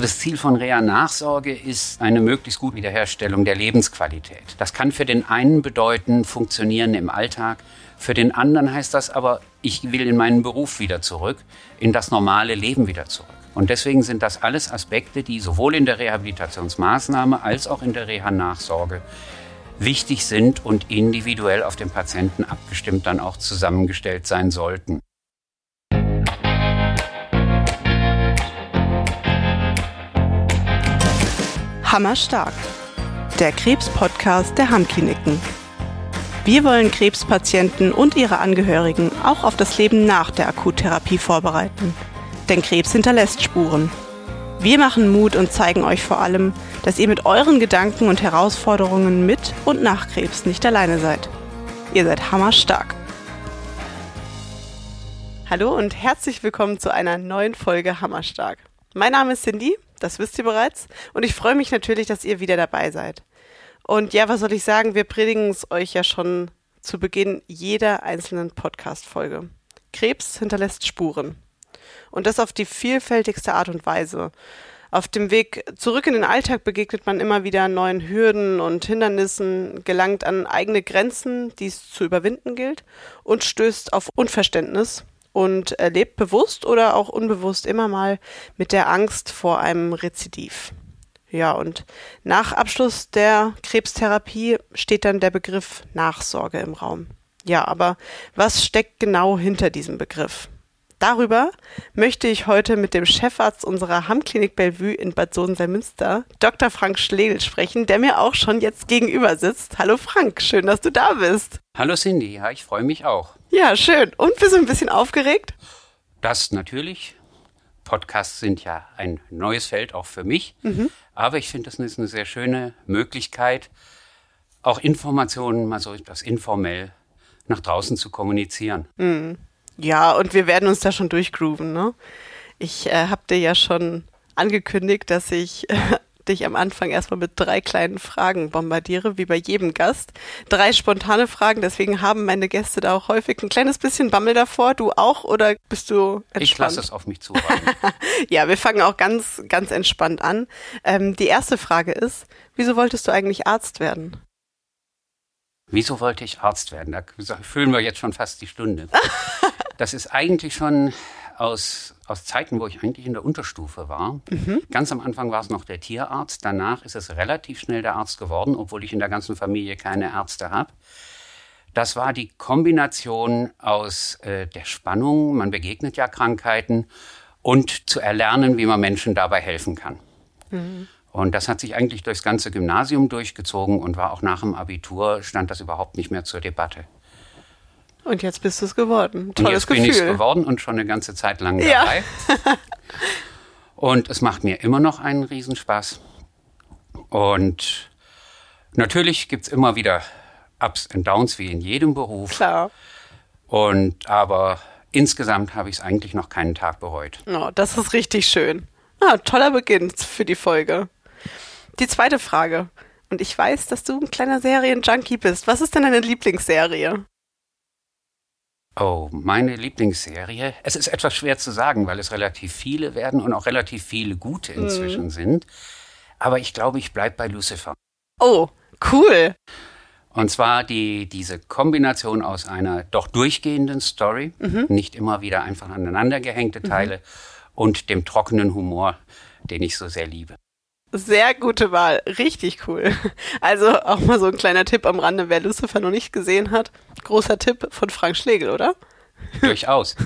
Das Ziel von Reha-Nachsorge ist eine möglichst gute Wiederherstellung der Lebensqualität. Das kann für den einen bedeuten, funktionieren im Alltag. Für den anderen heißt das aber, ich will in meinen Beruf wieder zurück, in das normale Leben wieder zurück. Und deswegen sind das alles Aspekte, die sowohl in der Rehabilitationsmaßnahme als auch in der Reha-Nachsorge wichtig sind und individuell auf den Patienten abgestimmt dann auch zusammengestellt sein sollten. Hammerstark. Der Krebs-Podcast der Hammkliniken. Wir wollen Krebspatienten und ihre Angehörigen auch auf das Leben nach der Akuttherapie vorbereiten. Denn Krebs hinterlässt Spuren. Wir machen Mut und zeigen euch vor allem, dass ihr mit euren Gedanken und Herausforderungen mit und nach Krebs nicht alleine seid. Ihr seid hammerstark. Hallo und herzlich willkommen zu einer neuen Folge Hammerstark. Mein Name ist Cindy das wisst ihr bereits. Und ich freue mich natürlich, dass ihr wieder dabei seid. Und ja, was soll ich sagen? Wir predigen es euch ja schon zu Beginn jeder einzelnen Podcast-Folge. Krebs hinterlässt Spuren. Und das auf die vielfältigste Art und Weise. Auf dem Weg zurück in den Alltag begegnet man immer wieder neuen Hürden und Hindernissen, gelangt an eigene Grenzen, die es zu überwinden gilt, und stößt auf Unverständnis und lebt bewusst oder auch unbewusst immer mal mit der Angst vor einem Rezidiv. Ja, und nach Abschluss der Krebstherapie steht dann der Begriff Nachsorge im Raum. Ja, aber was steckt genau hinter diesem Begriff? Darüber möchte ich heute mit dem Chefarzt unserer Hammklinik Bellevue in Bad Sohn-Münster, Dr. Frank Schlegel, sprechen, der mir auch schon jetzt gegenüber sitzt. Hallo Frank, schön, dass du da bist. Hallo Cindy, ja, ich freue mich auch. Ja, schön. Und bist du ein bisschen aufgeregt? Das natürlich. Podcasts sind ja ein neues Feld auch für mich. Mhm. Aber ich finde, das ist eine sehr schöne Möglichkeit, auch Informationen mal so etwas informell nach draußen zu kommunizieren. Mhm. Ja, und wir werden uns da schon durchgrooven. Ne? Ich äh, habe dir ja schon angekündigt, dass ich äh, dich am Anfang erstmal mit drei kleinen Fragen bombardiere, wie bei jedem Gast. Drei spontane Fragen, deswegen haben meine Gäste da auch häufig ein kleines bisschen Bammel davor. Du auch oder bist du entspannt? Ich lasse es auf mich zu. ja, wir fangen auch ganz, ganz entspannt an. Ähm, die erste Frage ist, wieso wolltest du eigentlich Arzt werden? Wieso wollte ich Arzt werden? Da füllen wir jetzt schon fast die Stunde. Das ist eigentlich schon aus, aus Zeiten, wo ich eigentlich in der Unterstufe war. Mhm. Ganz am Anfang war es noch der Tierarzt. Danach ist es relativ schnell der Arzt geworden, obwohl ich in der ganzen Familie keine Ärzte habe. Das war die Kombination aus äh, der Spannung, man begegnet ja Krankheiten, und zu erlernen, wie man Menschen dabei helfen kann. Mhm. Und das hat sich eigentlich durchs ganze Gymnasium durchgezogen und war auch nach dem Abitur, stand das überhaupt nicht mehr zur Debatte. Und jetzt bist du es geworden. Tolles und jetzt Gefühl. bin ich es geworden und schon eine ganze Zeit lang dabei. Ja. und es macht mir immer noch einen Riesenspaß. Und natürlich gibt es immer wieder Ups und Downs wie in jedem Beruf. Klar. Und aber insgesamt habe ich es eigentlich noch keinen Tag bereut. Oh, das ist richtig schön. Ah, toller Beginn für die Folge. Die zweite Frage. Und ich weiß, dass du ein kleiner Serienjunkie bist. Was ist denn deine Lieblingsserie? Oh, meine Lieblingsserie. Es ist etwas schwer zu sagen, weil es relativ viele werden und auch relativ viele gute inzwischen mhm. sind. Aber ich glaube, ich bleibe bei Lucifer. Oh, cool. Und zwar die, diese Kombination aus einer doch durchgehenden Story, mhm. nicht immer wieder einfach aneinander gehängte Teile, mhm. und dem trockenen Humor, den ich so sehr liebe. Sehr gute Wahl, richtig cool. Also auch mal so ein kleiner Tipp am Rande, wer Lucifer noch nicht gesehen hat. Großer Tipp von Frank Schlegel, oder? Durchaus.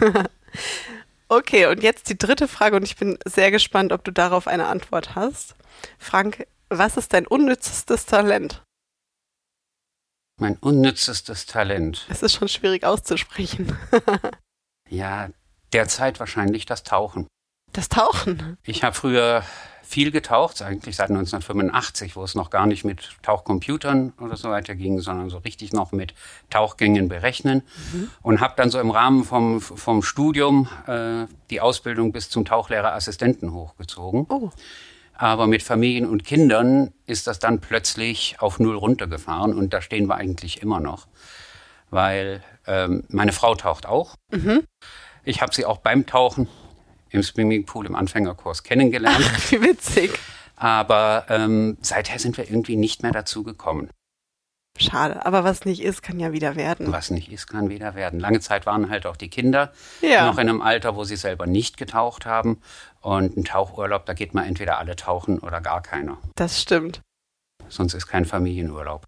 okay, und jetzt die dritte Frage und ich bin sehr gespannt, ob du darauf eine Antwort hast. Frank, was ist dein unnützestes Talent? Mein unnützestes Talent. Es ist schon schwierig auszusprechen. ja, derzeit wahrscheinlich das Tauchen. Das Tauchen? Ich habe früher viel getaucht, eigentlich seit 1985, wo es noch gar nicht mit Tauchcomputern oder so weiter ging, sondern so richtig noch mit Tauchgängen berechnen. Mhm. Und habe dann so im Rahmen vom, vom Studium äh, die Ausbildung bis zum Tauchlehrerassistenten hochgezogen. Oh. Aber mit Familien und Kindern ist das dann plötzlich auf Null runtergefahren und da stehen wir eigentlich immer noch. Weil ähm, meine Frau taucht auch. Mhm. Ich habe sie auch beim Tauchen im Swimmingpool im Anfängerkurs kennengelernt. Ach, wie witzig. Aber ähm, seither sind wir irgendwie nicht mehr dazu gekommen. Schade, aber was nicht ist, kann ja wieder werden. Was nicht ist, kann wieder werden. Lange Zeit waren halt auch die Kinder Ja. noch in einem Alter, wo sie selber nicht getaucht haben. Und ein Tauchurlaub, da geht man entweder alle tauchen oder gar keiner. Das stimmt. Sonst ist kein Familienurlaub.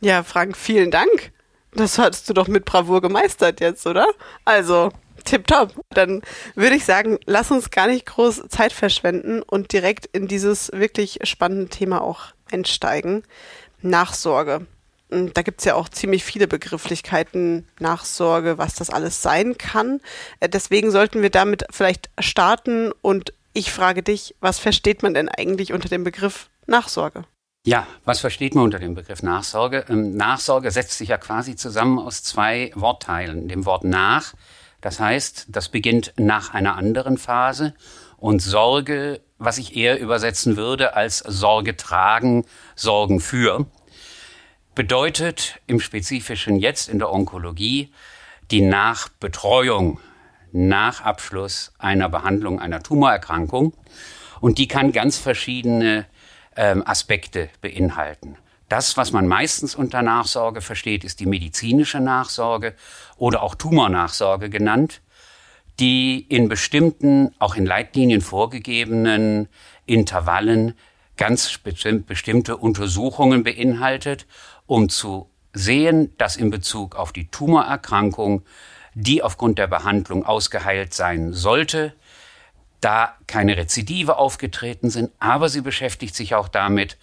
Ja, Frank, vielen Dank. Das hattest du doch mit Bravour gemeistert jetzt, oder? Also, tipptopp. Dann würde ich sagen, lass uns gar nicht groß Zeit verschwenden und direkt in dieses wirklich spannende Thema auch einsteigen. Nachsorge. Da gibt's ja auch ziemlich viele Begrifflichkeiten, Nachsorge, was das alles sein kann. Äh, Deswegen sollten wir damit vielleicht starten und ich frage dich, was versteht man denn eigentlich unter dem Begriff Nachsorge? Ja, was versteht man unter dem Begriff Nachsorge? Ähm, Nachsorge setzt sich ja quasi zusammen aus zwei Wortteilen. Dem Wort nach, das heißt, das beginnt nach einer anderen Phase und Sorge, was ich eher übersetzen würde als Sorge tragen, Sorgen für, bedeutet im Spezifischen jetzt in der Onkologie die Nachbetreuung nach Abschluss einer Behandlung einer Tumorerkrankung. Und die kann ganz verschiedene ähm, Aspekte beinhalten. Das, was man meistens unter Nachsorge versteht, ist die medizinische Nachsorge oder auch Tumornachsorge genannt, die in bestimmten, auch in Leitlinien vorgegebenen Intervallen ganz bestimmt, bestimmte Untersuchungen beinhaltet, um zu sehen, dass in Bezug auf die Tumorerkrankung, die aufgrund der Behandlung ausgeheilt sein sollte, da keine Rezidive aufgetreten sind, aber sie beschäftigt sich auch damit,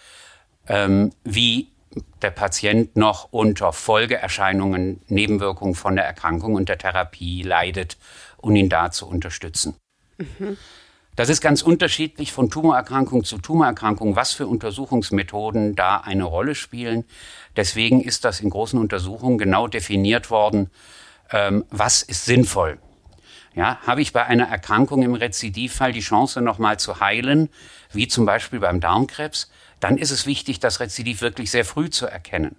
ähm, wie der Patient noch unter Folgeerscheinungen, Nebenwirkungen von der Erkrankung und der Therapie leidet und ihn da zu unterstützen. Das ist ganz unterschiedlich von Tumorerkrankung zu Tumorerkrankung, was für Untersuchungsmethoden da eine Rolle spielen. Deswegen ist das in großen Untersuchungen genau definiert worden, ähm, was ist sinnvoll. Ja, habe ich bei einer Erkrankung im Rezidivfall die Chance, nochmal zu heilen, wie zum Beispiel beim Darmkrebs, dann ist es wichtig, das Rezidiv wirklich sehr früh zu erkennen.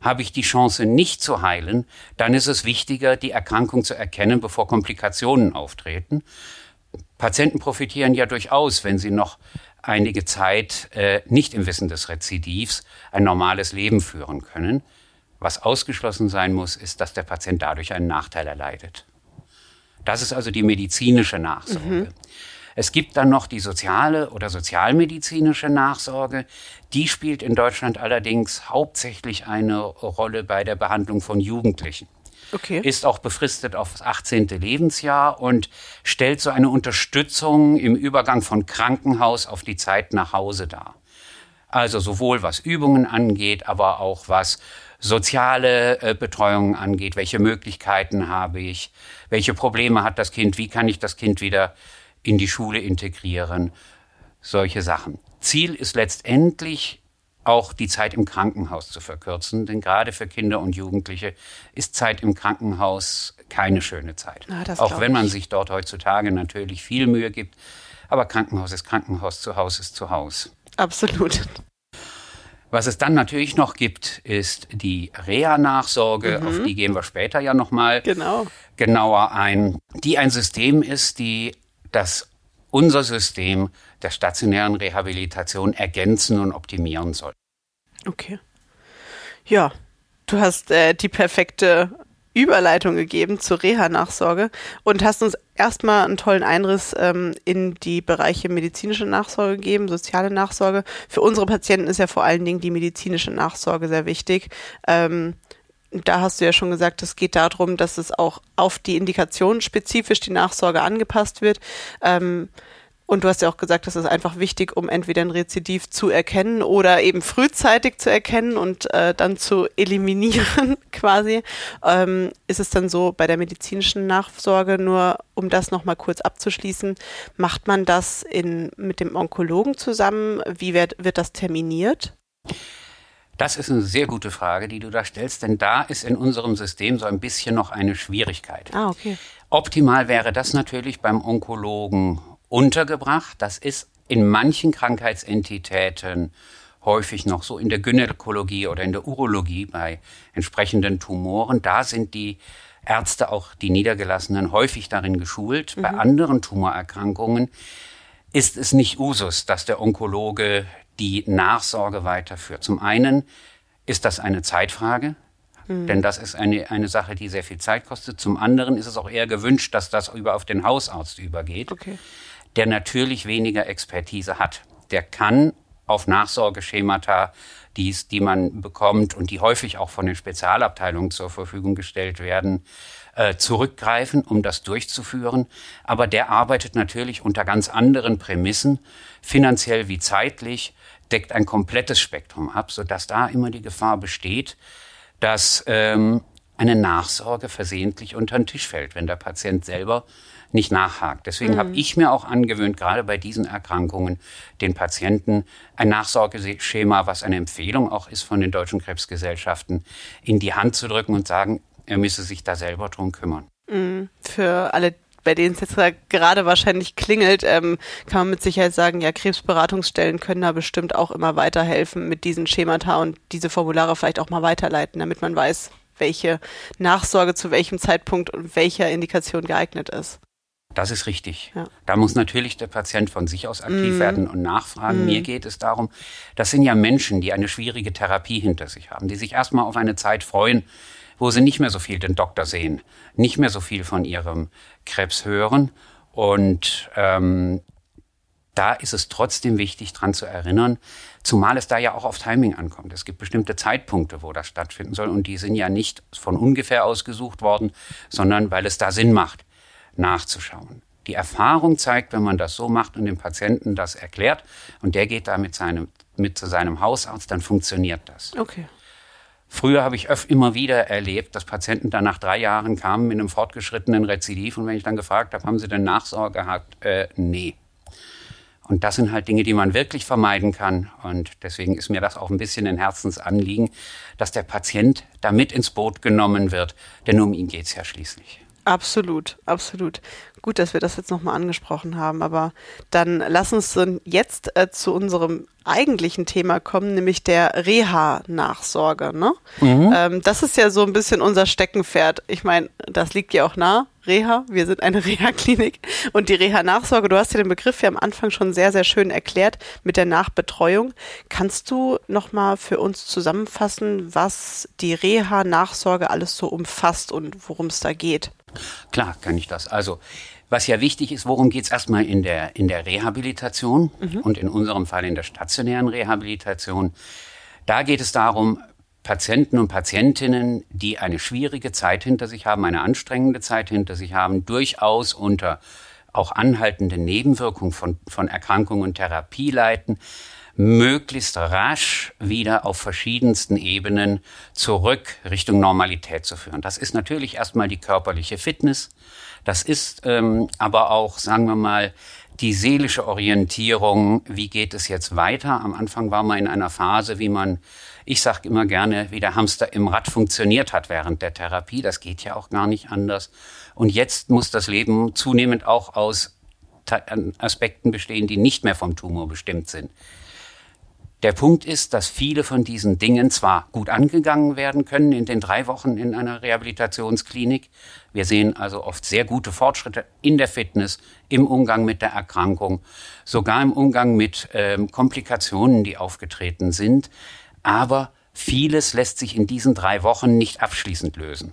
Habe ich die Chance, nicht zu heilen, dann ist es wichtiger, die Erkrankung zu erkennen, bevor Komplikationen auftreten. Patienten profitieren ja durchaus, wenn sie noch einige Zeit äh, nicht im Wissen des Rezidivs ein normales Leben führen können. Was ausgeschlossen sein muss, ist, dass der Patient dadurch einen Nachteil erleidet. Das ist also die medizinische Nachsorge. Es gibt dann noch die soziale oder sozialmedizinische Nachsorge. Die spielt in Deutschland allerdings hauptsächlich eine Rolle bei der Behandlung von Jugendlichen. Okay. Ist auch befristet aufs 18. Lebensjahr und stellt so eine Unterstützung im Übergang von Krankenhaus auf die Zeit nach Hause dar. Also sowohl was Übungen angeht, aber auch was soziale äh, Betreuung angeht. Welche Möglichkeiten habe ich? Welche Probleme hat das Kind? Wie kann ich das Kind wieder in die Schule integrieren? Solche Sachen. Ziel ist letztendlich auch die Zeit im Krankenhaus zu verkürzen, denn gerade für Kinder und Jugendliche ist Zeit im Krankenhaus keine schöne Zeit. Ah, das auch wenn man ich. sich dort heutzutage natürlich viel Mühe gibt, aber Krankenhaus ist Krankenhaus, zu Haus ist zu Haus. Absolut. Was es dann natürlich noch gibt, ist die Reha-Nachsorge, auf die gehen wir später ja nochmal Genau. genauer ein, die ein System ist, die das unser System der stationären Rehabilitation ergänzen und optimieren soll. Okay. Ja, du hast äh, die perfekte Überleitung gegeben zur Reha-Nachsorge und hast uns erstmal einen tollen Einriss ähm, in die Bereiche medizinische Nachsorge gegeben, soziale Nachsorge. Für unsere Patienten ist ja vor allen Dingen die medizinische Nachsorge sehr wichtig. Ähm, da hast du ja schon gesagt, es geht darum, dass es auch auf die Indikation spezifisch die Nachsorge angepasst wird. Ähm, und du hast ja auch gesagt, das ist einfach wichtig, um entweder ein Rezidiv zu erkennen oder eben frühzeitig zu erkennen und äh, dann zu eliminieren quasi. Ähm, ist es dann so bei der medizinischen Nachsorge, nur um das nochmal kurz abzuschließen, macht man das in, mit dem Onkologen zusammen? Wie wird, wird das terminiert? Das ist eine sehr gute Frage, die du da stellst, denn da ist in unserem System so ein bisschen noch eine Schwierigkeit. Ah, okay. Optimal wäre das natürlich beim Onkologen untergebracht. Das ist in manchen Krankheitsentitäten häufig noch so in der Gynäkologie oder in der Urologie bei entsprechenden Tumoren. Da sind die Ärzte, auch die Niedergelassenen, häufig darin geschult. Mhm. Bei anderen Tumorerkrankungen ist es nicht Usus, dass der Onkologe die Nachsorge weiterführt. Zum einen ist das eine Zeitfrage, mhm. denn das ist eine, eine Sache, die sehr viel Zeit kostet. Zum anderen ist es auch eher gewünscht, dass das über auf den Hausarzt übergeht, okay. der natürlich weniger Expertise hat. Der kann auf Nachsorgeschemata, die's, die man bekommt und die häufig auch von den Spezialabteilungen zur Verfügung gestellt werden, äh, zurückgreifen, um das durchzuführen. Aber der arbeitet natürlich unter ganz anderen Prämissen, finanziell wie zeitlich, deckt ein komplettes Spektrum ab, sodass da immer die Gefahr besteht, dass ähm, eine Nachsorge versehentlich unter den Tisch fällt, wenn der Patient selber nicht nachhakt. Deswegen mhm. habe ich mir auch angewöhnt, gerade bei diesen Erkrankungen, den Patienten ein Nachsorgeschema, was eine Empfehlung auch ist von den deutschen Krebsgesellschaften, in die Hand zu drücken und sagen, er müsse sich da selber drum kümmern. Mhm. Für alle bei denen es jetzt gerade wahrscheinlich klingelt, ähm, kann man mit Sicherheit sagen, ja, Krebsberatungsstellen können da bestimmt auch immer weiterhelfen mit diesen Schemata und diese Formulare vielleicht auch mal weiterleiten, damit man weiß, welche Nachsorge zu welchem Zeitpunkt und welcher Indikation geeignet ist. Das ist richtig. Ja. Da muss natürlich der Patient von sich aus aktiv mm. werden und nachfragen. Mm. Mir geht es darum, das sind ja Menschen, die eine schwierige Therapie hinter sich haben, die sich erstmal auf eine Zeit freuen, wo sie nicht mehr so viel den Doktor sehen, nicht mehr so viel von ihrem Krebs hören. Und ähm, da ist es trotzdem wichtig, dran zu erinnern, zumal es da ja auch auf Timing ankommt. Es gibt bestimmte Zeitpunkte, wo das stattfinden soll und die sind ja nicht von ungefähr ausgesucht worden, sondern weil es da Sinn macht nachzuschauen. Die Erfahrung zeigt, wenn man das so macht und dem Patienten das erklärt und der geht da mit, seinem, mit zu seinem Hausarzt, dann funktioniert das. Okay. Früher habe ich öfter immer wieder erlebt, dass Patienten dann nach drei Jahren kamen mit einem fortgeschrittenen Rezidiv und wenn ich dann gefragt habe, haben sie denn Nachsorge gehabt? Äh, nee. Und das sind halt Dinge, die man wirklich vermeiden kann. Und deswegen ist mir das auch ein bisschen ein Herzensanliegen, dass der Patient da mit ins Boot genommen wird. Denn um ihn geht es ja schließlich. Absolut, absolut. Gut, dass wir das jetzt nochmal angesprochen haben, aber dann lass uns jetzt äh, zu unserem eigentlichen Thema kommen, nämlich der Reha-Nachsorge. Ne? Mhm. Ähm, das ist ja so ein bisschen unser Steckenpferd. Ich meine, das liegt ja auch nah. Reha, wir sind eine Reha-Klinik und die Reha-Nachsorge, du hast ja den Begriff ja am Anfang schon sehr, sehr schön erklärt mit der Nachbetreuung. Kannst du nochmal für uns zusammenfassen, was die Reha-Nachsorge alles so umfasst und worum es da geht? Klar kann ich das. Also was ja wichtig ist, worum geht es erstmal in der, in der Rehabilitation mhm. und in unserem Fall in der stationären Rehabilitation. Da geht es darum, Patienten und Patientinnen, die eine schwierige Zeit hinter sich haben, eine anstrengende Zeit hinter sich haben, durchaus unter auch anhaltenden Nebenwirkungen von, von Erkrankungen und Therapie leiden, möglichst rasch wieder auf verschiedensten Ebenen zurück Richtung Normalität zu führen. Das ist natürlich erstmal die körperliche Fitness. Das ist ähm, aber auch, sagen wir mal, die seelische Orientierung. Wie geht es jetzt weiter? Am Anfang war man in einer Phase, wie man, ich sage immer gerne, wie der Hamster im Rad funktioniert hat während der Therapie. Das geht ja auch gar nicht anders. Und jetzt muss das Leben zunehmend auch aus Aspekten bestehen, die nicht mehr vom Tumor bestimmt sind. Der Punkt ist, dass viele von diesen Dingen zwar gut angegangen werden können in den drei Wochen in einer Rehabilitationsklinik. Wir sehen also oft sehr gute Fortschritte in der Fitness, im Umgang mit der Erkrankung, sogar im Umgang mit ähm, Komplikationen, die aufgetreten sind. Aber vieles lässt sich in diesen drei Wochen nicht abschließend lösen.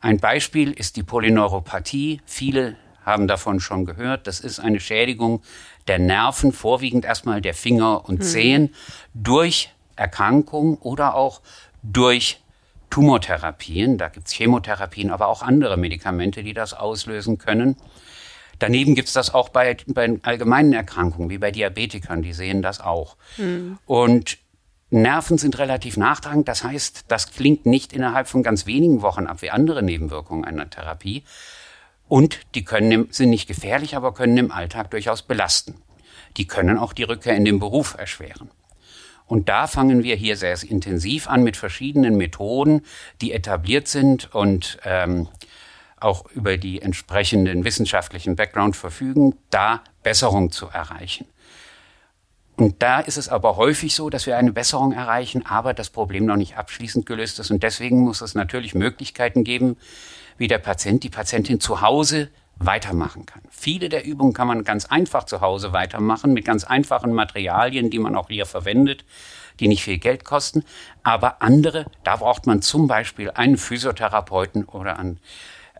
Ein Beispiel ist die Polyneuropathie. Viele haben davon schon gehört. Das ist eine Schädigung der Nerven, vorwiegend erstmal der Finger und hm. Zehen, durch Erkrankung oder auch durch Tumortherapien. Da gibt's Chemotherapien, aber auch andere Medikamente, die das auslösen können. Daneben gibt's das auch bei, bei allgemeinen Erkrankungen, wie bei Diabetikern, die sehen das auch. Hm. Und Nerven sind relativ nachtragend, das heißt, das klingt nicht innerhalb von ganz wenigen Wochen ab wie andere Nebenwirkungen einer Therapie, und die können, sind nicht gefährlich, aber können im Alltag durchaus belasten. Die können auch die Rückkehr in den Beruf erschweren. Und da fangen wir hier sehr intensiv an mit verschiedenen Methoden, die etabliert sind und ähm, auch über die entsprechenden wissenschaftlichen Background verfügen, da Besserung zu erreichen. Und da ist es aber häufig so, dass wir eine Besserung erreichen, aber das Problem noch nicht abschließend gelöst ist. Und deswegen muss es natürlich Möglichkeiten geben, wie der Patient, die Patientin zu Hause weitermachen kann. Viele der Übungen kann man ganz einfach zu Hause weitermachen mit ganz einfachen Materialien, die man auch hier verwendet, die nicht viel Geld kosten. Aber andere, da braucht man zum Beispiel einen Physiotherapeuten oder einen,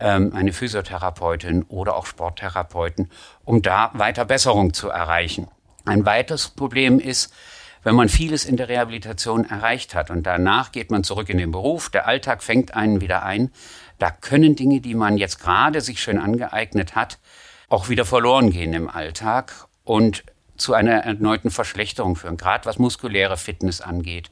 ähm, eine Physiotherapeutin oder auch Sporttherapeuten, um da weiter Besserung zu erreichen. Ein weiteres Problem ist, wenn man vieles in der Rehabilitation erreicht hat und danach geht man zurück in den Beruf, der Alltag fängt einen wieder ein, da können Dinge, die man jetzt gerade sich schön angeeignet hat, auch wieder verloren gehen im Alltag und zu einer erneuten Verschlechterung führen, gerade was muskuläre Fitness angeht,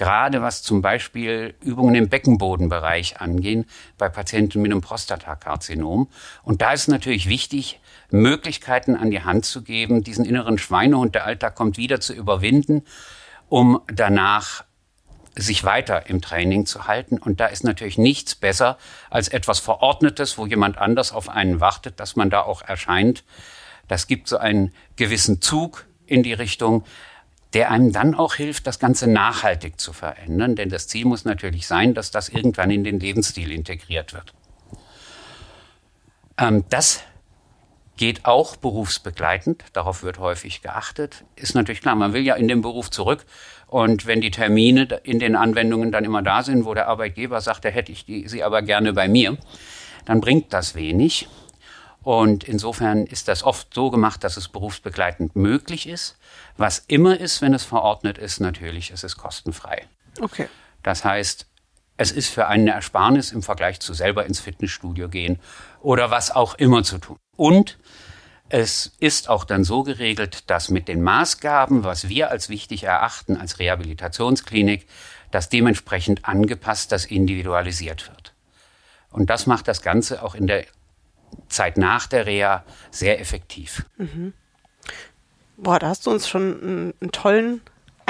gerade was zum Beispiel Übungen im Beckenbodenbereich angehen bei Patienten mit einem Prostatakarzinom. Und da ist natürlich wichtig, Möglichkeiten an die Hand zu geben, diesen inneren Schweinehund, der Alltag kommt wieder zu überwinden, um danach sich weiter im Training zu halten. Und da ist natürlich nichts besser als etwas Verordnetes, wo jemand anders auf einen wartet, dass man da auch erscheint. Das gibt so einen gewissen Zug in die Richtung, der einem dann auch hilft, das Ganze nachhaltig zu verändern. Denn das Ziel muss natürlich sein, dass das irgendwann in den Lebensstil integriert wird. Ähm, das geht auch berufsbegleitend. Darauf wird häufig geachtet. Ist natürlich klar, man will ja in den Beruf zurück. Und wenn die Termine in den Anwendungen dann immer da sind, wo der Arbeitgeber sagt, da hätte ich die, sie aber gerne bei mir, dann bringt das wenig. Und insofern ist das oft so gemacht, dass es berufsbegleitend möglich ist. Was immer ist, wenn es verordnet ist, natürlich, es ist kostenfrei. Okay. Das heißt, es ist für einen eine Ersparnis im Vergleich zu selber ins Fitnessstudio gehen oder was auch immer zu tun. Und es ist auch dann so geregelt, dass mit den Maßgaben, was wir als wichtig erachten als Rehabilitationsklinik, dass dementsprechend angepasst, das individualisiert wird. Und das macht das Ganze auch in der Zeit nach der Reha sehr effektiv. Mhm. Boah, da hast du uns schon einen, einen tollen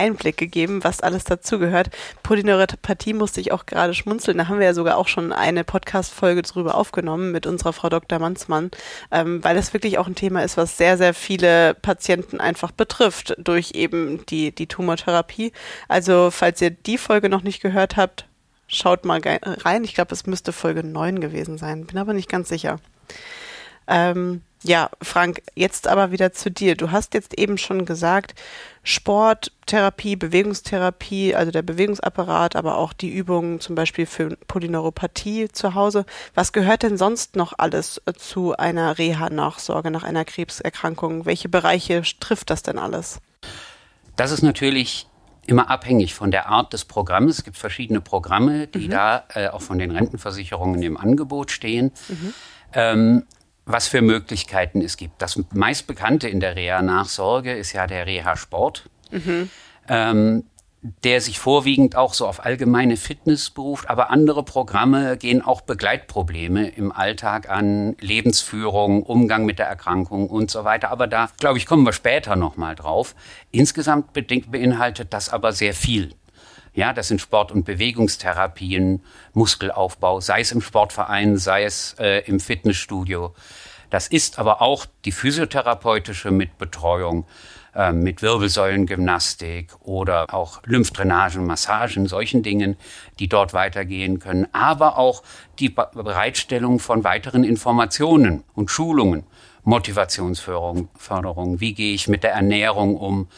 Einblick gegeben, was alles dazugehört. Polyneuropathie musste ich auch gerade schmunzeln. Da haben wir ja sogar auch schon eine Podcast-Folge drüber aufgenommen mit unserer Frau Dr. Manzmann, ähm, weil das wirklich auch ein Thema ist, was sehr, sehr viele Patienten einfach betrifft durch eben die, die Tumortherapie. Also, falls ihr die Folge noch nicht gehört habt, schaut mal rein. Ich glaube, es müsste Folge 9 gewesen sein, bin aber nicht ganz sicher. Ähm, ja, Frank, jetzt aber wieder zu dir. Du hast jetzt eben schon gesagt, Sporttherapie, Bewegungstherapie, also der Bewegungsapparat, aber auch die Übungen zum Beispiel für Polyneuropathie zu Hause. Was gehört denn sonst noch alles äh, zu einer Reha-Nachsorge nach einer Krebserkrankung? Welche Bereiche trifft das denn alles? Das ist natürlich immer abhängig von der Art des Programms. Es gibt verschiedene Programme, die mhm. da äh, auch von den Rentenversicherungen im Angebot stehen. Mhm. Ähm, was für Möglichkeiten es gibt. Das meistbekannte in der Reha-Nachsorge ist ja der Reha-Sport, mhm. ähm, der sich vorwiegend auch so auf allgemeine Fitness beruft, aber andere Programme gehen auch Begleitprobleme im Alltag an, Lebensführung, Umgang mit der Erkrankung und so weiter. Aber da, glaube ich, kommen wir später nochmal drauf. Insgesamt beinhaltet das aber sehr viel. Ja, das sind Sport- und Bewegungstherapien, Muskelaufbau, sei es im Sportverein, sei es äh, im Fitnessstudio. Das ist aber auch die physiotherapeutische Mitbetreuung äh, mit Wirbelsäulengymnastik oder auch Lymphdrainagen, Massagen, solchen Dingen, die dort weitergehen können, aber auch die Bereitstellung von weiteren Informationen und Schulungen, Motivationsförderung, Förderung, wie gehe ich mit der Ernährung um,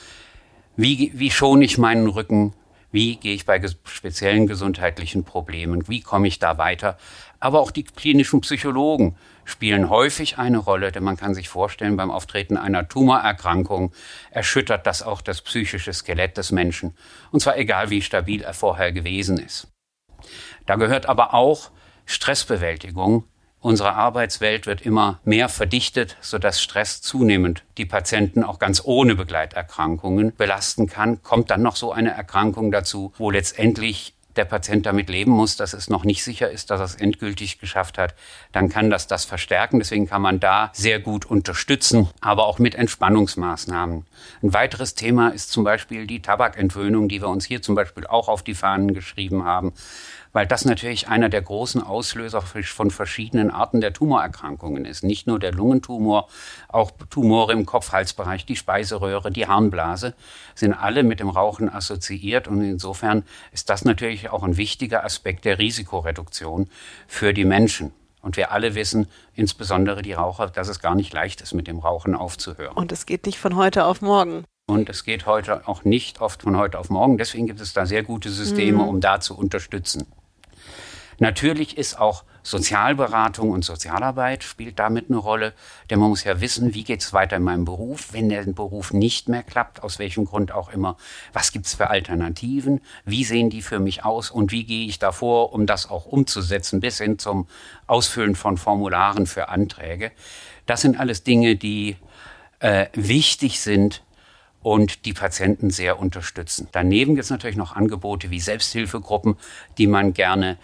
wie, wie schone ich meinen Rücken, wie gehe ich bei speziellen gesundheitlichen Problemen? Wie komme ich da weiter? Aber auch die klinischen Psychologen spielen häufig eine Rolle, denn man kann sich vorstellen, beim Auftreten einer Tumorerkrankung erschüttert das auch das psychische Skelett des Menschen. Und zwar egal, wie stabil er vorher gewesen ist. Da gehört aber auch Stressbewältigung Unsere Arbeitswelt wird immer mehr verdichtet, sodass Stress zunehmend die Patienten auch ganz ohne Begleiterkrankungen belasten kann. Kommt dann noch so eine Erkrankung dazu, wo letztendlich der Patient damit leben muss, dass es noch nicht sicher ist, dass er es endgültig geschafft hat, dann kann das das verstärken. Deswegen kann man da sehr gut unterstützen, aber auch mit Entspannungsmaßnahmen. Ein weiteres Thema ist zum Beispiel die Tabakentwöhnung, die wir uns hier zum Beispiel auch auf die Fahnen geschrieben haben weil das natürlich einer der großen Auslöser von verschiedenen Arten der Tumorerkrankungen ist. Nicht nur der Lungentumor, auch Tumore im Kopf-Halsbereich, die Speiseröhre, die Harnblase sind alle mit dem Rauchen assoziiert und insofern ist das natürlich auch ein wichtiger Aspekt der Risikoreduktion für die Menschen. Und wir alle wissen, insbesondere die Raucher, dass es gar nicht leicht ist, mit dem Rauchen aufzuhören. Und es geht nicht von heute auf morgen. Und es geht heute auch nicht oft von heute auf morgen. Deswegen gibt es da sehr gute Systeme, mhm. um da zu unterstützen. Natürlich ist auch Sozialberatung und Sozialarbeit spielt damit eine Rolle, denn man muss ja wissen, wie geht es weiter in meinem Beruf, wenn der Beruf nicht mehr klappt, aus welchem Grund auch immer. Was gibt es für Alternativen? Wie sehen die für mich aus und wie gehe ich davor, um das auch umzusetzen, bis hin zum Ausfüllen von Formularen für Anträge? Das sind alles Dinge, die äh, wichtig sind und die Patienten sehr unterstützen. Daneben gibt es natürlich noch Angebote wie Selbsthilfegruppen, die man gerne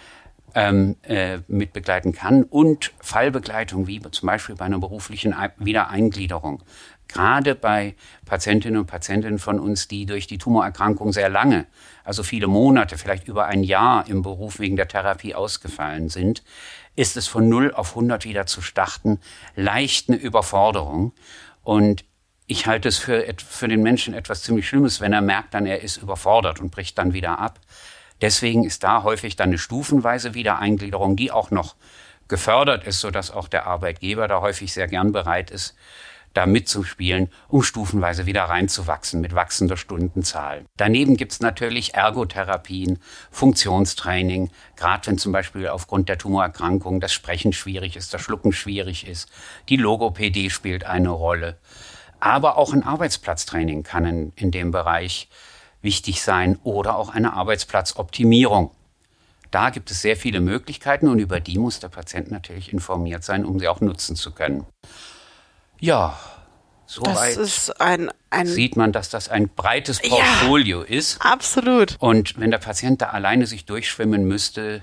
ähm, äh, mitbegleiten kann und Fallbegleitung wie zum Beispiel bei einer beruflichen Wiedereingliederung. Gerade bei Patientinnen und Patienten von uns, die durch die Tumorerkrankung sehr lange, also viele Monate, vielleicht über ein Jahr im Beruf wegen der Therapie ausgefallen sind, ist es von 0 auf 100 wieder zu starten leicht eine Überforderung. Und ich halte es für, für den Menschen etwas ziemlich Schlimmes, wenn er merkt, dann er ist überfordert und bricht dann wieder ab. Deswegen ist da häufig dann eine stufenweise Wiedereingliederung, die auch noch gefördert ist, sodass auch der Arbeitgeber da häufig sehr gern bereit ist, da mitzuspielen, um stufenweise wieder reinzuwachsen mit wachsender Stundenzahl. Daneben gibt's natürlich Ergotherapien, Funktionstraining, gerade wenn zum Beispiel aufgrund der Tumorerkrankung das Sprechen schwierig ist, das Schlucken schwierig ist. Die Logopädie spielt eine Rolle. Aber auch ein Arbeitsplatztraining kann in, in dem Bereich wichtig sein oder auch eine Arbeitsplatzoptimierung. Da gibt es sehr viele Möglichkeiten und über die muss der Patient natürlich informiert sein, um sie auch nutzen zu können. Ja, soweit ein, ein sieht man, dass das ein breites Portfolio ja, ist. Absolut. Und wenn der Patient da alleine sich durchschwimmen müsste,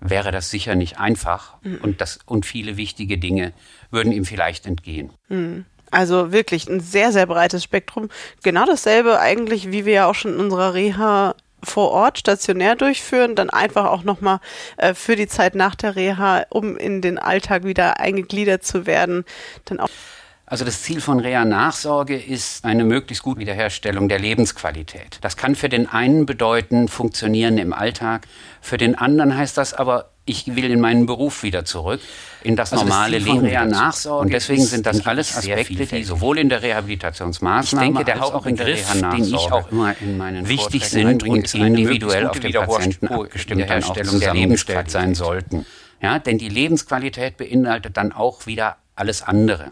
wäre das sicher nicht einfach mhm. und, das, und viele wichtige Dinge würden ihm vielleicht entgehen. Mhm. Also wirklich ein sehr, sehr breites Spektrum. Genau dasselbe eigentlich, wie wir ja auch schon in unserer Reha vor Ort stationär durchführen, dann einfach auch nochmal äh, für die Zeit nach der Reha, um in den Alltag wieder eingegliedert zu werden, dann auch also das Ziel von Reha-Nachsorge ist eine möglichst gute Wiederherstellung der Lebensqualität. Das kann für den einen bedeuten, funktionieren im Alltag. Für den anderen heißt das aber, ich will in meinen Beruf wieder zurück, in das also normale das Leben wieder Nachsorge. Und deswegen sind das alles Aspekte, die sowohl in der Rehabilitationsmaßnahme ich denke, der als auch in der Reha-Nachsorge den ich auch immer in meinen wichtig sind und individuell auf den Patienten abgestimmt dann auch der Lebensqualität sein sollten. Ja, denn die Lebensqualität beinhaltet dann auch wieder alles andere.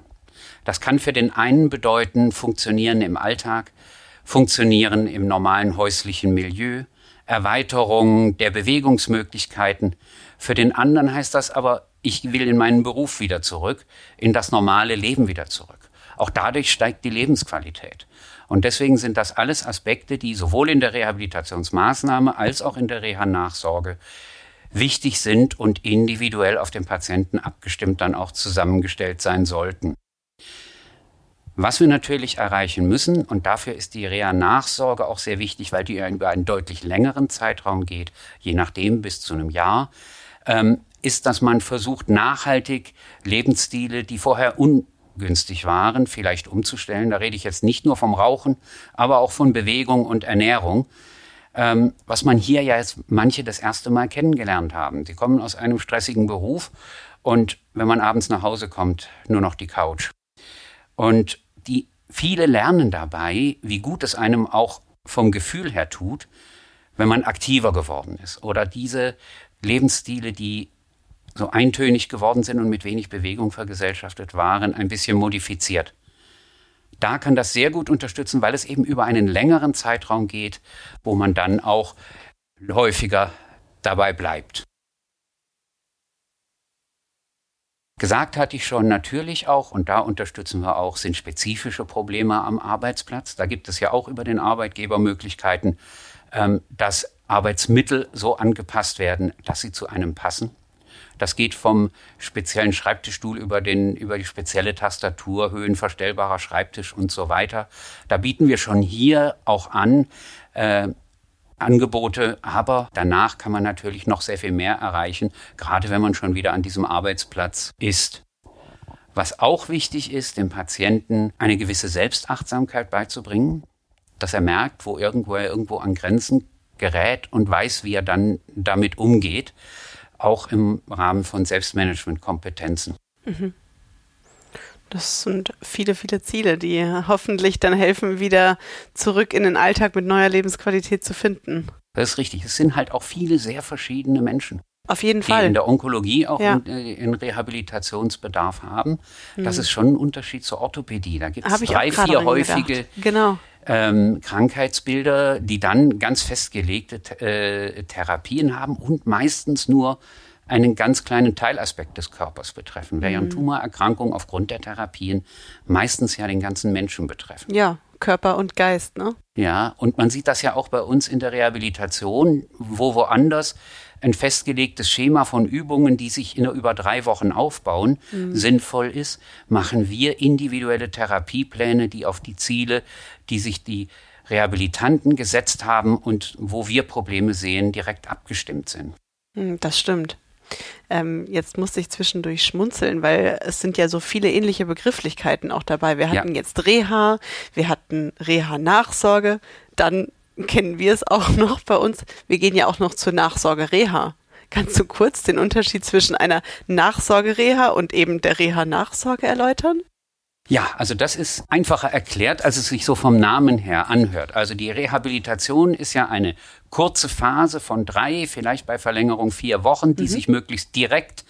Das kann für den einen bedeuten, funktionieren im Alltag, funktionieren im normalen häuslichen Milieu, Erweiterung der Bewegungsmöglichkeiten. Für den anderen heißt das aber, ich will in meinen Beruf wieder zurück, in das normale Leben wieder zurück. Auch dadurch steigt die Lebensqualität. Und deswegen sind das alles Aspekte, die sowohl in der Rehabilitationsmaßnahme als auch in der Reha-Nachsorge wichtig sind und individuell auf den Patienten abgestimmt dann auch zusammengestellt sein sollten. Was wir natürlich erreichen müssen, und dafür ist die Reha-Nachsorge auch sehr wichtig, weil die über einen deutlich längeren Zeitraum geht, je nachdem bis zu einem Jahr, ähm, ist, dass man versucht, nachhaltig Lebensstile, die vorher ungünstig waren, vielleicht umzustellen. Da rede ich jetzt nicht nur vom Rauchen, aber auch von Bewegung und Ernährung. Ähm, was man hier ja jetzt manche das erste Mal kennengelernt haben. Sie kommen aus einem stressigen Beruf und wenn man abends nach Hause kommt, nur noch die Couch. Und die viele lernen dabei, wie gut es einem auch vom Gefühl her tut, wenn man aktiver geworden ist oder diese Lebensstile, die so eintönig geworden sind und mit wenig Bewegung vergesellschaftet waren, ein bisschen modifiziert. Da kann das sehr gut unterstützen, weil es eben über einen längeren Zeitraum geht, wo man dann auch häufiger dabei bleibt. Gesagt hatte ich schon, natürlich auch, und da unterstützen wir auch, sind spezifische Probleme am Arbeitsplatz. Da gibt es ja auch über den Arbeitgeber Möglichkeiten, dass Arbeitsmittel so angepasst werden, dass sie zu einem passen. Das geht vom speziellen Schreibtischstuhl über, den, über die spezielle Tastatur, höhenverstellbarer Schreibtisch und so weiter. Da bieten wir schon hier auch an, äh, Angebote, aber danach kann man natürlich noch sehr viel mehr erreichen, gerade wenn man schon wieder an diesem Arbeitsplatz ist. Was auch wichtig ist, dem Patienten eine gewisse Selbstachtsamkeit beizubringen, dass er merkt, wo irgendwo er irgendwo an Grenzen gerät und weiß, wie er dann damit umgeht, auch im Rahmen von Selbstmanagementkompetenzen. Mhm. Das sind viele, viele Ziele, die hoffentlich dann helfen, wieder zurück in den Alltag mit neuer Lebensqualität zu finden. Das ist richtig. Es sind halt auch viele sehr verschiedene Menschen. Auf jeden die Fall. in der Onkologie auch ja. einen Rehabilitationsbedarf haben. Das mhm. ist schon ein Unterschied zur Orthopädie. Da gibt es drei, vier häufige genau. Ähm, Krankheitsbilder, die dann ganz festgelegte äh, Therapien haben und meistens nur einen ganz kleinen Teilaspekt des Körpers betreffen, während mhm. Tumorerkrankungen aufgrund der Therapien meistens ja den ganzen Menschen betreffen. Ja, Körper und Geist, ne? Ja, und man sieht das ja auch bei uns in der Rehabilitation, wo woanders ein festgelegtes Schema von Übungen, die sich in über drei Wochen aufbauen, mhm. sinnvoll ist, machen wir individuelle Therapiepläne, die auf die Ziele, die sich die Rehabilitanten gesetzt haben und wo wir Probleme sehen, direkt abgestimmt sind. Hm, das stimmt. Ähm, jetzt musste ich zwischendurch schmunzeln, weil es sind ja so viele ähnliche Begrifflichkeiten auch dabei. Wir hatten ja. jetzt Reha, wir hatten Reha-Nachsorge, dann kennen wir es auch noch bei uns. Wir gehen ja auch noch zur Nachsorge-Reha. Kannst du kurz den Unterschied zwischen einer Nachsorge-Reha und eben der Reha-Nachsorge erläutern? Ja, also das ist einfacher erklärt, als es sich so vom Namen her anhört. Also die Rehabilitation ist ja eine kurze Phase von drei, vielleicht bei Verlängerung vier Wochen, die mhm. sich möglichst direkt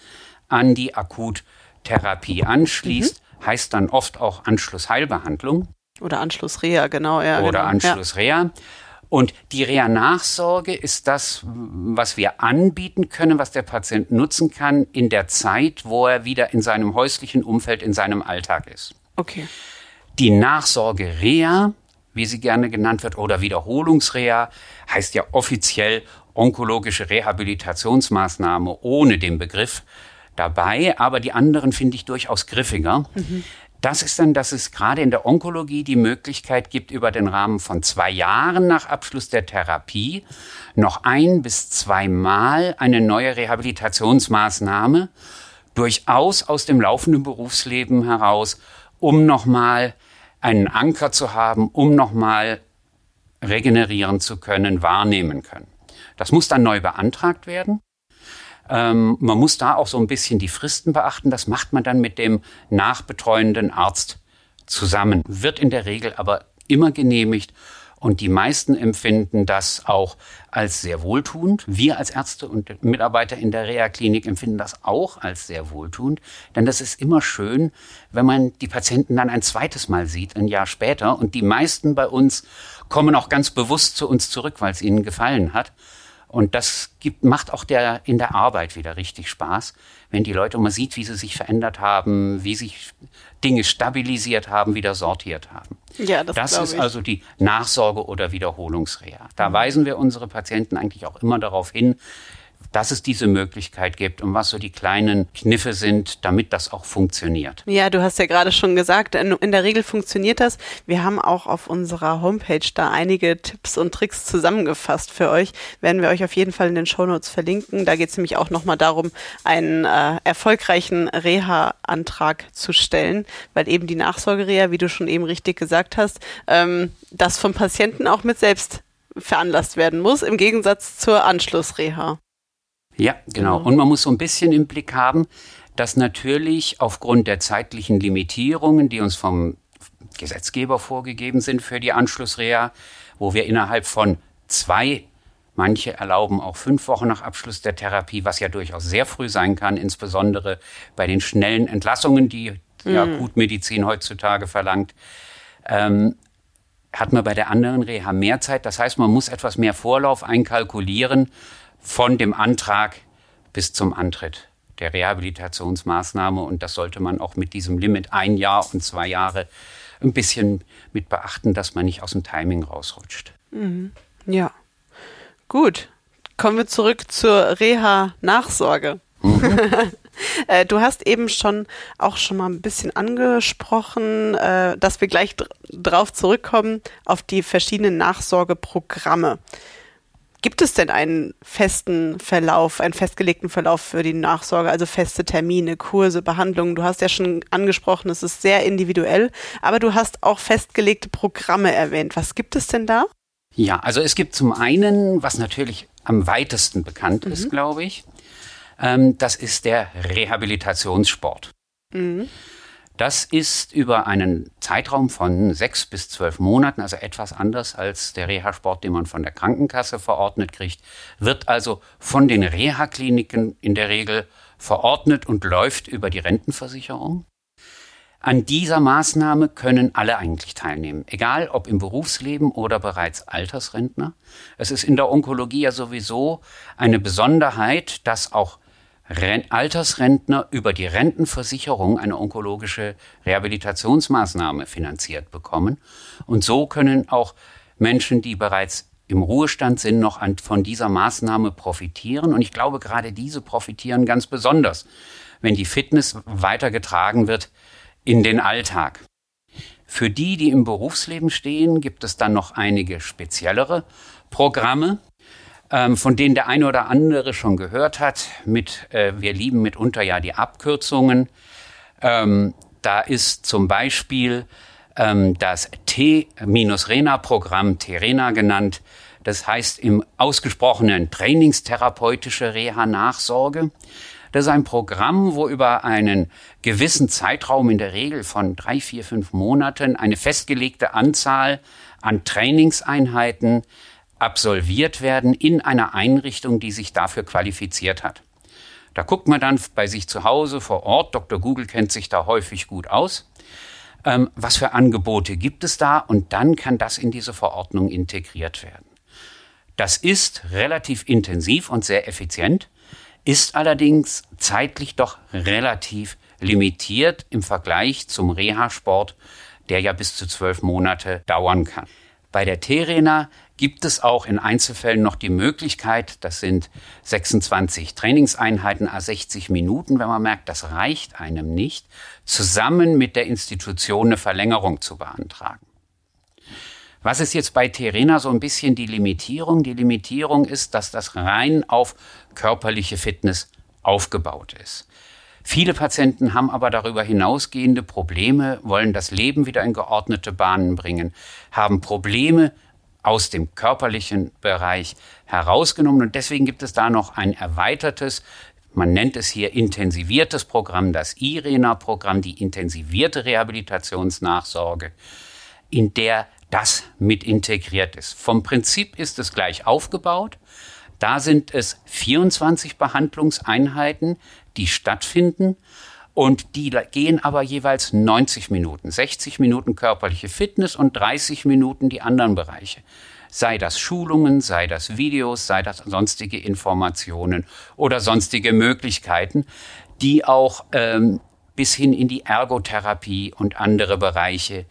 an die Akuttherapie anschließt. Mhm. Heißt dann oft auch Anschlussheilbehandlung. Oder Anschlussreha, genau. Ja, Oder genau. Anschlussreha. Ja. Und die Reha-Nachsorge ist das, was wir anbieten können, was der Patient nutzen kann in der Zeit, wo er wieder in seinem häuslichen Umfeld, in seinem Alltag ist. Okay. Die Nachsorge Reha, wie sie gerne genannt wird, oder Wiederholungsreha, heißt ja offiziell onkologische Rehabilitationsmaßnahme ohne den Begriff dabei, aber die anderen finde ich durchaus griffiger. Mhm. Das ist dann, dass es gerade in der Onkologie die Möglichkeit gibt, über den Rahmen von zwei Jahren nach Abschluss der Therapie noch ein bis zweimal eine neue Rehabilitationsmaßnahme durchaus aus dem laufenden Berufsleben heraus um nochmal einen Anker zu haben, um nochmal regenerieren zu können, wahrnehmen können. Das muss dann neu beantragt werden. Ähm, man muss da auch so ein bisschen die Fristen beachten. Das macht man dann mit dem nachbetreuenden Arzt zusammen. Wird in der Regel aber immer genehmigt und die meisten empfinden das auch als sehr wohltuend. Wir als Ärzte und Mitarbeiter in der Reha-Klinik empfinden das auch als sehr wohltuend. Denn das ist immer schön, wenn man die Patienten dann ein zweites Mal sieht, ein Jahr später. Und die meisten bei uns kommen auch ganz bewusst zu uns zurück, weil es ihnen gefallen hat. Und das gibt, macht auch der, in der Arbeit wieder richtig Spaß, wenn die Leute, man sieht, wie sie sich verändert haben, wie sich Dinge stabilisiert haben, wieder sortiert haben. Ja, das, das ist ich. also die Nachsorge oder Wiederholungsreha. Da mhm. weisen wir unsere Patienten eigentlich auch immer darauf hin, dass es diese Möglichkeit gibt und was so die kleinen Kniffe sind, damit das auch funktioniert. Ja, du hast ja gerade schon gesagt, in der Regel funktioniert das. Wir haben auch auf unserer Homepage da einige Tipps und Tricks zusammengefasst für euch. Werden wir euch auf jeden Fall in den Shownotes verlinken. Da geht es nämlich auch nochmal darum, einen äh, erfolgreichen Reha-Antrag zu stellen, weil eben die Nachsorgereha, wie du schon eben richtig gesagt hast, ähm, das vom Patienten auch mit selbst veranlasst werden muss, im Gegensatz zur Anschlussreha. Ja, genau. genau. Und man muss so ein bisschen im Blick haben, dass natürlich aufgrund der zeitlichen Limitierungen, die uns vom Gesetzgeber vorgegeben sind für die Anschlussreha, wo wir innerhalb von zwei, manche erlauben auch fünf Wochen nach Abschluss der Therapie, was ja durchaus sehr früh sein kann, insbesondere bei den schnellen Entlassungen, die mhm. ja Gutmedizin heutzutage verlangt, ähm, hat man bei der anderen Reha mehr Zeit. Das heißt, man muss etwas mehr Vorlauf einkalkulieren von dem Antrag bis zum Antritt der Rehabilitationsmaßnahme. Und das sollte man auch mit diesem Limit ein Jahr und zwei Jahre ein bisschen mit beachten, dass man nicht aus dem Timing rausrutscht. Mhm. Ja. Gut. Kommen wir zurück zur Reha-Nachsorge. Mhm. Äh, du hast eben schon auch schon mal ein bisschen angesprochen, äh, dass wir gleich drauf zurückkommen auf die verschiedenen Nachsorgeprogramme. Gibt es denn einen festen Verlauf, einen festgelegten Verlauf für die Nachsorge, also feste Termine, Kurse, Behandlungen? Du hast ja schon angesprochen, es ist sehr individuell, aber du hast auch festgelegte Programme erwähnt. Was gibt es denn da? Ja, also es gibt zum einen, was natürlich am weitesten bekannt mhm. ist, glaube ich, ähm, das ist der Rehabilitationssport. Mhm. Das ist über einen Zeitraum von sechs bis zwölf Monaten, also etwas anders als der Reha-Sport, den man von der Krankenkasse verordnet kriegt, wird also von den Reha-Kliniken in der Regel verordnet und läuft über die Rentenversicherung. An dieser Maßnahme können alle eigentlich teilnehmen, egal ob im Berufsleben oder bereits Altersrentner. Es ist in der Onkologie ja sowieso eine Besonderheit, dass auch Altersrentner über die Rentenversicherung eine onkologische Rehabilitationsmaßnahme finanziert bekommen. Und so können auch Menschen, die bereits im Ruhestand sind, noch an, von dieser Maßnahme profitieren. Und ich glaube, gerade diese profitieren ganz besonders, wenn die Fitness weitergetragen wird in den Alltag. Für die, die im Berufsleben stehen, gibt es dann noch einige speziellere Programme ähm, von denen der eine oder andere schon gehört hat. Mit, äh, wir lieben mitunter ja die Abkürzungen. Ähm, da ist zum Beispiel ähm, das T-RENA-Programm, T-RENA genannt. Das heißt im ausgesprochenen trainingstherapeutische Reha-Nachsorge. Das ist ein Programm, wo über einen gewissen Zeitraum, in der Regel von drei, vier, fünf Monaten, eine festgelegte Anzahl an Trainingseinheiten absolviert werden in einer Einrichtung, die sich dafür qualifiziert hat. Da guckt man dann bei sich zu Hause vor Ort, Dr. Google kennt sich da häufig gut aus, ähm, was für Angebote gibt es da und dann kann das in diese Verordnung integriert werden. Das ist relativ intensiv und sehr effizient, ist allerdings zeitlich doch relativ limitiert im Vergleich zum Reha-Sport, der ja bis zu zwölf Monate dauern kann. Bei der Terena gibt es auch in Einzelfällen noch die Möglichkeit, das sind 26 Trainingseinheiten a 60 Minuten, wenn man merkt, das reicht einem nicht, zusammen mit der Institution eine Verlängerung zu beantragen. Was ist jetzt bei Terena so ein bisschen die Limitierung? Die Limitierung ist, dass das rein auf körperliche Fitness aufgebaut ist. Viele Patienten haben aber darüber hinausgehende Probleme, wollen das Leben wieder in geordnete Bahnen bringen, haben Probleme aus dem körperlichen Bereich herausgenommen. Und deswegen gibt es da noch ein erweitertes, man nennt es hier intensiviertes Programm, das IRENA-Programm, die intensivierte Rehabilitationsnachsorge, in der das mit integriert ist. Vom Prinzip ist es gleich aufgebaut. Da sind es 24 Behandlungseinheiten, die stattfinden. Und die gehen aber jeweils 90 Minuten, 60 Minuten körperliche Fitness und 30 Minuten die anderen Bereiche. Sei das Schulungen, sei das Videos, sei das sonstige Informationen oder sonstige Möglichkeiten, die auch ähm, bis hin in die Ergotherapie und andere Bereiche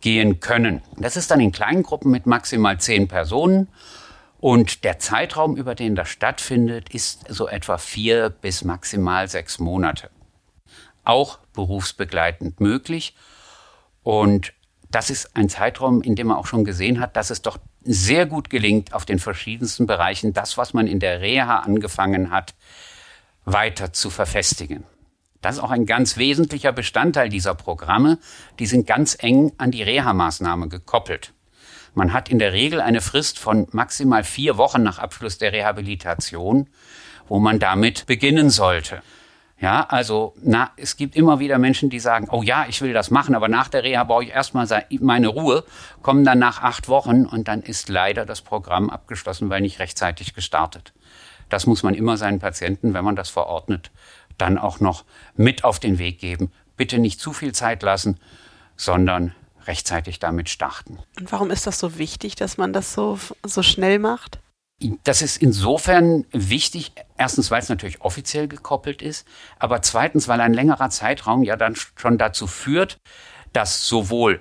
gehen können. Das ist dann in kleinen Gruppen mit maximal zehn Personen. Und der Zeitraum, über den das stattfindet, ist so etwa vier bis maximal sechs Monate auch berufsbegleitend möglich. Und das ist ein Zeitraum, in dem man auch schon gesehen hat, dass es doch sehr gut gelingt, auf den verschiedensten Bereichen das, was man in der Reha angefangen hat, weiter zu verfestigen. Das ist auch ein ganz wesentlicher Bestandteil dieser Programme. Die sind ganz eng an die Reha-Maßnahme gekoppelt. Man hat in der Regel eine Frist von maximal vier Wochen nach Abschluss der Rehabilitation, wo man damit beginnen sollte. Ja, also na, es gibt immer wieder Menschen, die sagen, oh ja, ich will das machen, aber nach der Reha brauche ich erstmal meine Ruhe, kommen dann nach acht Wochen und dann ist leider das Programm abgeschlossen, weil nicht rechtzeitig gestartet. Das muss man immer seinen Patienten, wenn man das verordnet, dann auch noch mit auf den Weg geben. Bitte nicht zu viel Zeit lassen, sondern rechtzeitig damit starten. Und warum ist das so wichtig, dass man das so, so schnell macht? Das ist insofern wichtig, erstens, weil es natürlich offiziell gekoppelt ist, aber zweitens, weil ein längerer Zeitraum ja dann schon dazu führt, dass sowohl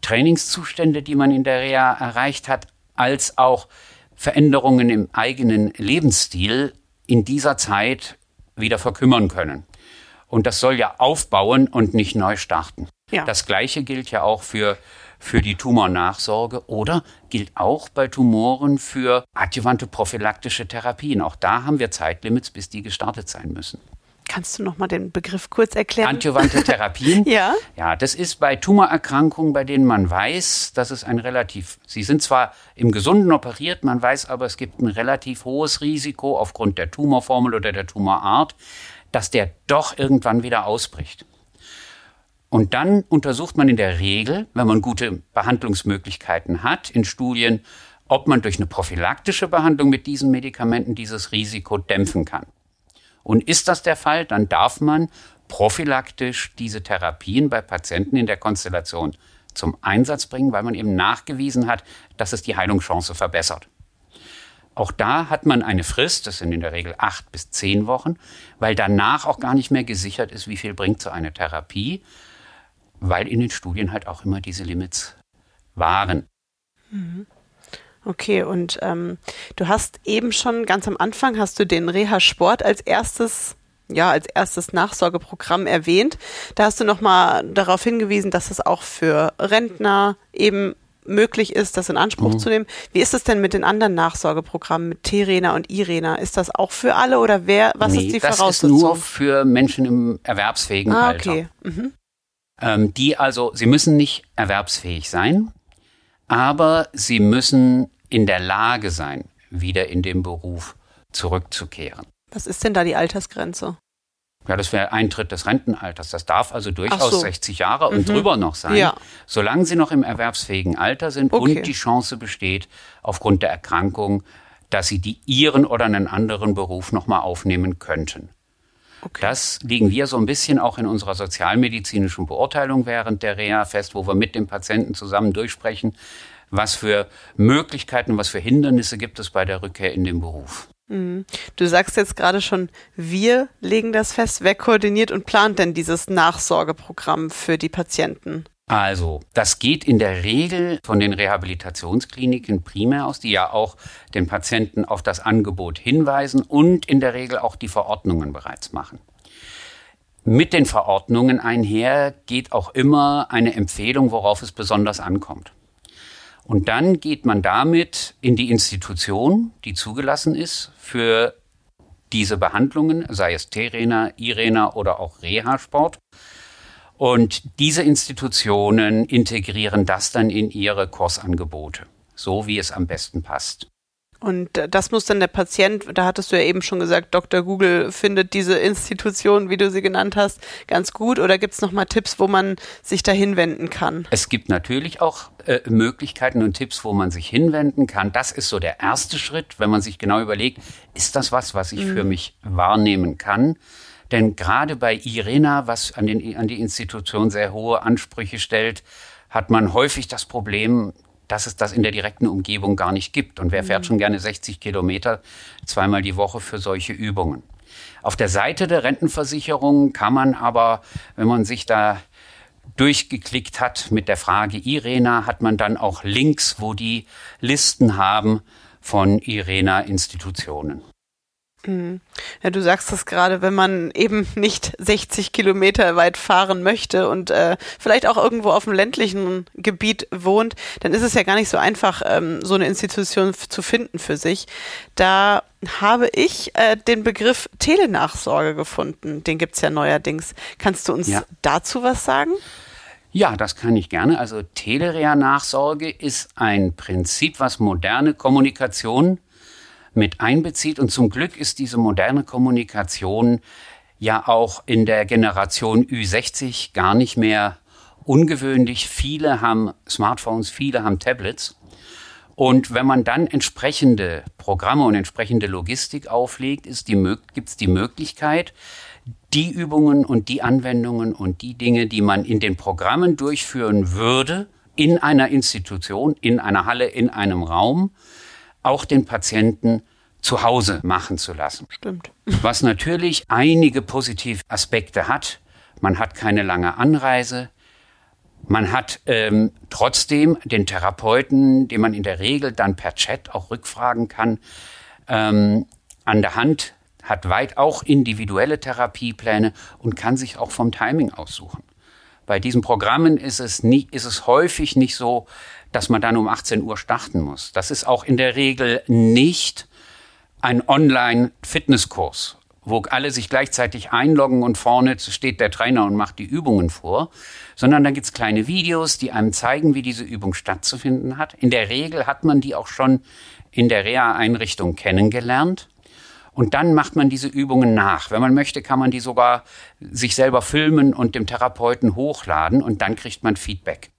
Trainingszustände, die man in der Reha erreicht hat, als auch Veränderungen im eigenen Lebensstil in dieser Zeit wieder verkümmern können. Und das soll ja aufbauen und nicht neu starten. Ja. Das Gleiche gilt ja auch für für die Tumornachsorge oder gilt auch bei Tumoren für adjuvante prophylaktische Therapien. Auch da haben wir Zeitlimits, bis die gestartet sein müssen. Kannst du noch mal den Begriff kurz erklären? Adjuvante Therapien? ja. Ja, das ist bei Tumorerkrankungen, bei denen man weiß, dass es ein relativ, sie sind zwar im Gesunden operiert, man weiß aber, es gibt ein relativ hohes Risiko aufgrund der Tumorformel oder der Tumorart, dass der doch irgendwann wieder ausbricht. Und dann untersucht man in der Regel, wenn man gute Behandlungsmöglichkeiten hat, in Studien, ob man durch eine prophylaktische Behandlung mit diesen Medikamenten dieses Risiko dämpfen kann. Und ist das der Fall, dann darf man prophylaktisch diese Therapien bei Patienten in der Konstellation zum Einsatz bringen, weil man eben nachgewiesen hat, dass es die Heilungschance verbessert. Auch da hat man eine Frist, das sind in der Regel acht bis zehn Wochen, weil danach auch gar nicht mehr gesichert ist, wie viel bringt so eine Therapie weil in den Studien halt auch immer diese Limits waren. Mhm. Okay, und ähm, du hast eben schon ganz am Anfang hast du den Reha-Sport als erstes ja, als erstes Nachsorgeprogramm erwähnt. Da hast du nochmal darauf hingewiesen, dass es auch für Rentner eben möglich ist, das in Anspruch mhm. zu nehmen. Wie ist es denn mit den anderen Nachsorgeprogrammen, mit T-Rena und I-Rena? Ist das auch für alle oder wer, was nee, ist die Voraussetzung? Das ist nur für Menschen im erwerbsfähigen ah, okay. Alter. Mhm ähm, die also, sie müssen nicht erwerbsfähig sein, aber sie müssen in der Lage sein, wieder in den Beruf zurückzukehren. Was ist denn da die Altersgrenze? Ja, das wäre Eintritt des Rentenalters. Das darf also durchaus so. 60 Jahre und mhm. drüber noch sein, ja. solange sie noch im erwerbsfähigen Alter sind okay. und die Chance besteht, aufgrund der Erkrankung, dass sie die ihren oder einen anderen Beruf nochmal aufnehmen könnten. Okay. Das liegen wir so ein bisschen auch in unserer sozialmedizinischen Beurteilung während der Reha fest, wo wir mit dem Patienten zusammen durchsprechen, was für Möglichkeiten, was für Hindernisse gibt es bei der Rückkehr in den Beruf. Mhm. Du sagst jetzt gerade schon, wir legen das fest. Wer koordiniert und plant denn dieses Nachsorgeprogramm für die Patienten? Also, das geht in der Regel von den Rehabilitationskliniken primär aus, die ja auch den Patienten auf das Angebot hinweisen und in der Regel auch die Verordnungen bereits machen. Mit den Verordnungen einher geht auch immer eine Empfehlung, worauf es besonders ankommt. Und dann geht man damit in die Institution, die zugelassen ist für diese Behandlungen, sei es Terena, Irena oder auch Reha-Sport. Und diese Institutionen integrieren das dann in ihre Kursangebote, so wie es am besten passt. Und äh, das muss dann der Patient, da hattest du ja eben schon gesagt, Dr. Google findet diese Institution, wie du sie genannt hast, ganz gut. Oder gibt es nochmal Tipps, wo man sich da hinwenden kann? Es gibt natürlich auch äh, Möglichkeiten und Tipps, wo man sich hinwenden kann. Das ist so der erste Schritt, wenn man sich genau überlegt, ist das was, was ich mhm. für mich wahrnehmen kann? Denn gerade bei IRENA, was an, den, an die Institution sehr hohe Ansprüche stellt, hat man häufig das Problem, dass es das in der direkten Umgebung gar nicht gibt. Und wer fährt mhm. schon gerne 60 Kilometer zweimal die Woche für solche Übungen? Auf der Seite der Rentenversicherung kann man aber, wenn man sich da durchgeklickt hat mit der Frage IRENA, hat man dann auch Links, wo die Listen haben von IRENA-Institutionen. Mhm. Ja, du sagst das gerade, wenn man eben nicht 60 Kilometer weit fahren möchte und äh, vielleicht auch irgendwo auf dem ländlichen Gebiet wohnt, dann ist es ja gar nicht so einfach, ähm, so eine Institution zu finden für sich. Da habe ich äh, den Begriff Telenachsorge gefunden. Den gibt's ja neuerdings. Kannst du uns ja. dazu was sagen? Ja, das kann ich gerne. Also Telerea-Nachsorge ist ein Prinzip, was moderne Kommunikation mit einbezieht. Und zum Glück ist diese moderne Kommunikation ja auch in der Generation Ü60 gar nicht mehr ungewöhnlich. Viele haben Smartphones, viele haben Tablets. Und wenn man dann entsprechende Programme und entsprechende Logistik auflegt, gibt es die Möglichkeit, die Übungen und die Anwendungen und die Dinge, die man in den Programmen durchführen würde, in einer Institution, in einer Halle, in einem Raum, auch den Patienten zu Hause machen zu lassen. Stimmt. Was natürlich einige positive Aspekte hat. Man hat keine lange Anreise. Man hat ähm, trotzdem den Therapeuten, den man in der Regel dann per Chat auch rückfragen kann, ähm, an der Hand, hat weit auch individuelle Therapiepläne und kann sich auch vom Timing aussuchen. Bei diesen Programmen ist es, nie, ist es häufig nicht so, dass man dann um 18 Uhr starten muss. Das ist auch in der Regel nicht ein Online-Fitnesskurs, wo alle sich gleichzeitig einloggen und vorne steht der Trainer und macht die Übungen vor, sondern da gibt's kleine Videos, die einem zeigen, wie diese Übung stattzufinden hat. In der Regel hat man die auch schon in der Reha-Einrichtung kennengelernt. Und dann macht man diese Übungen nach. Wenn man möchte, kann man die sogar sich selber filmen und dem Therapeuten hochladen und dann kriegt man Feedback.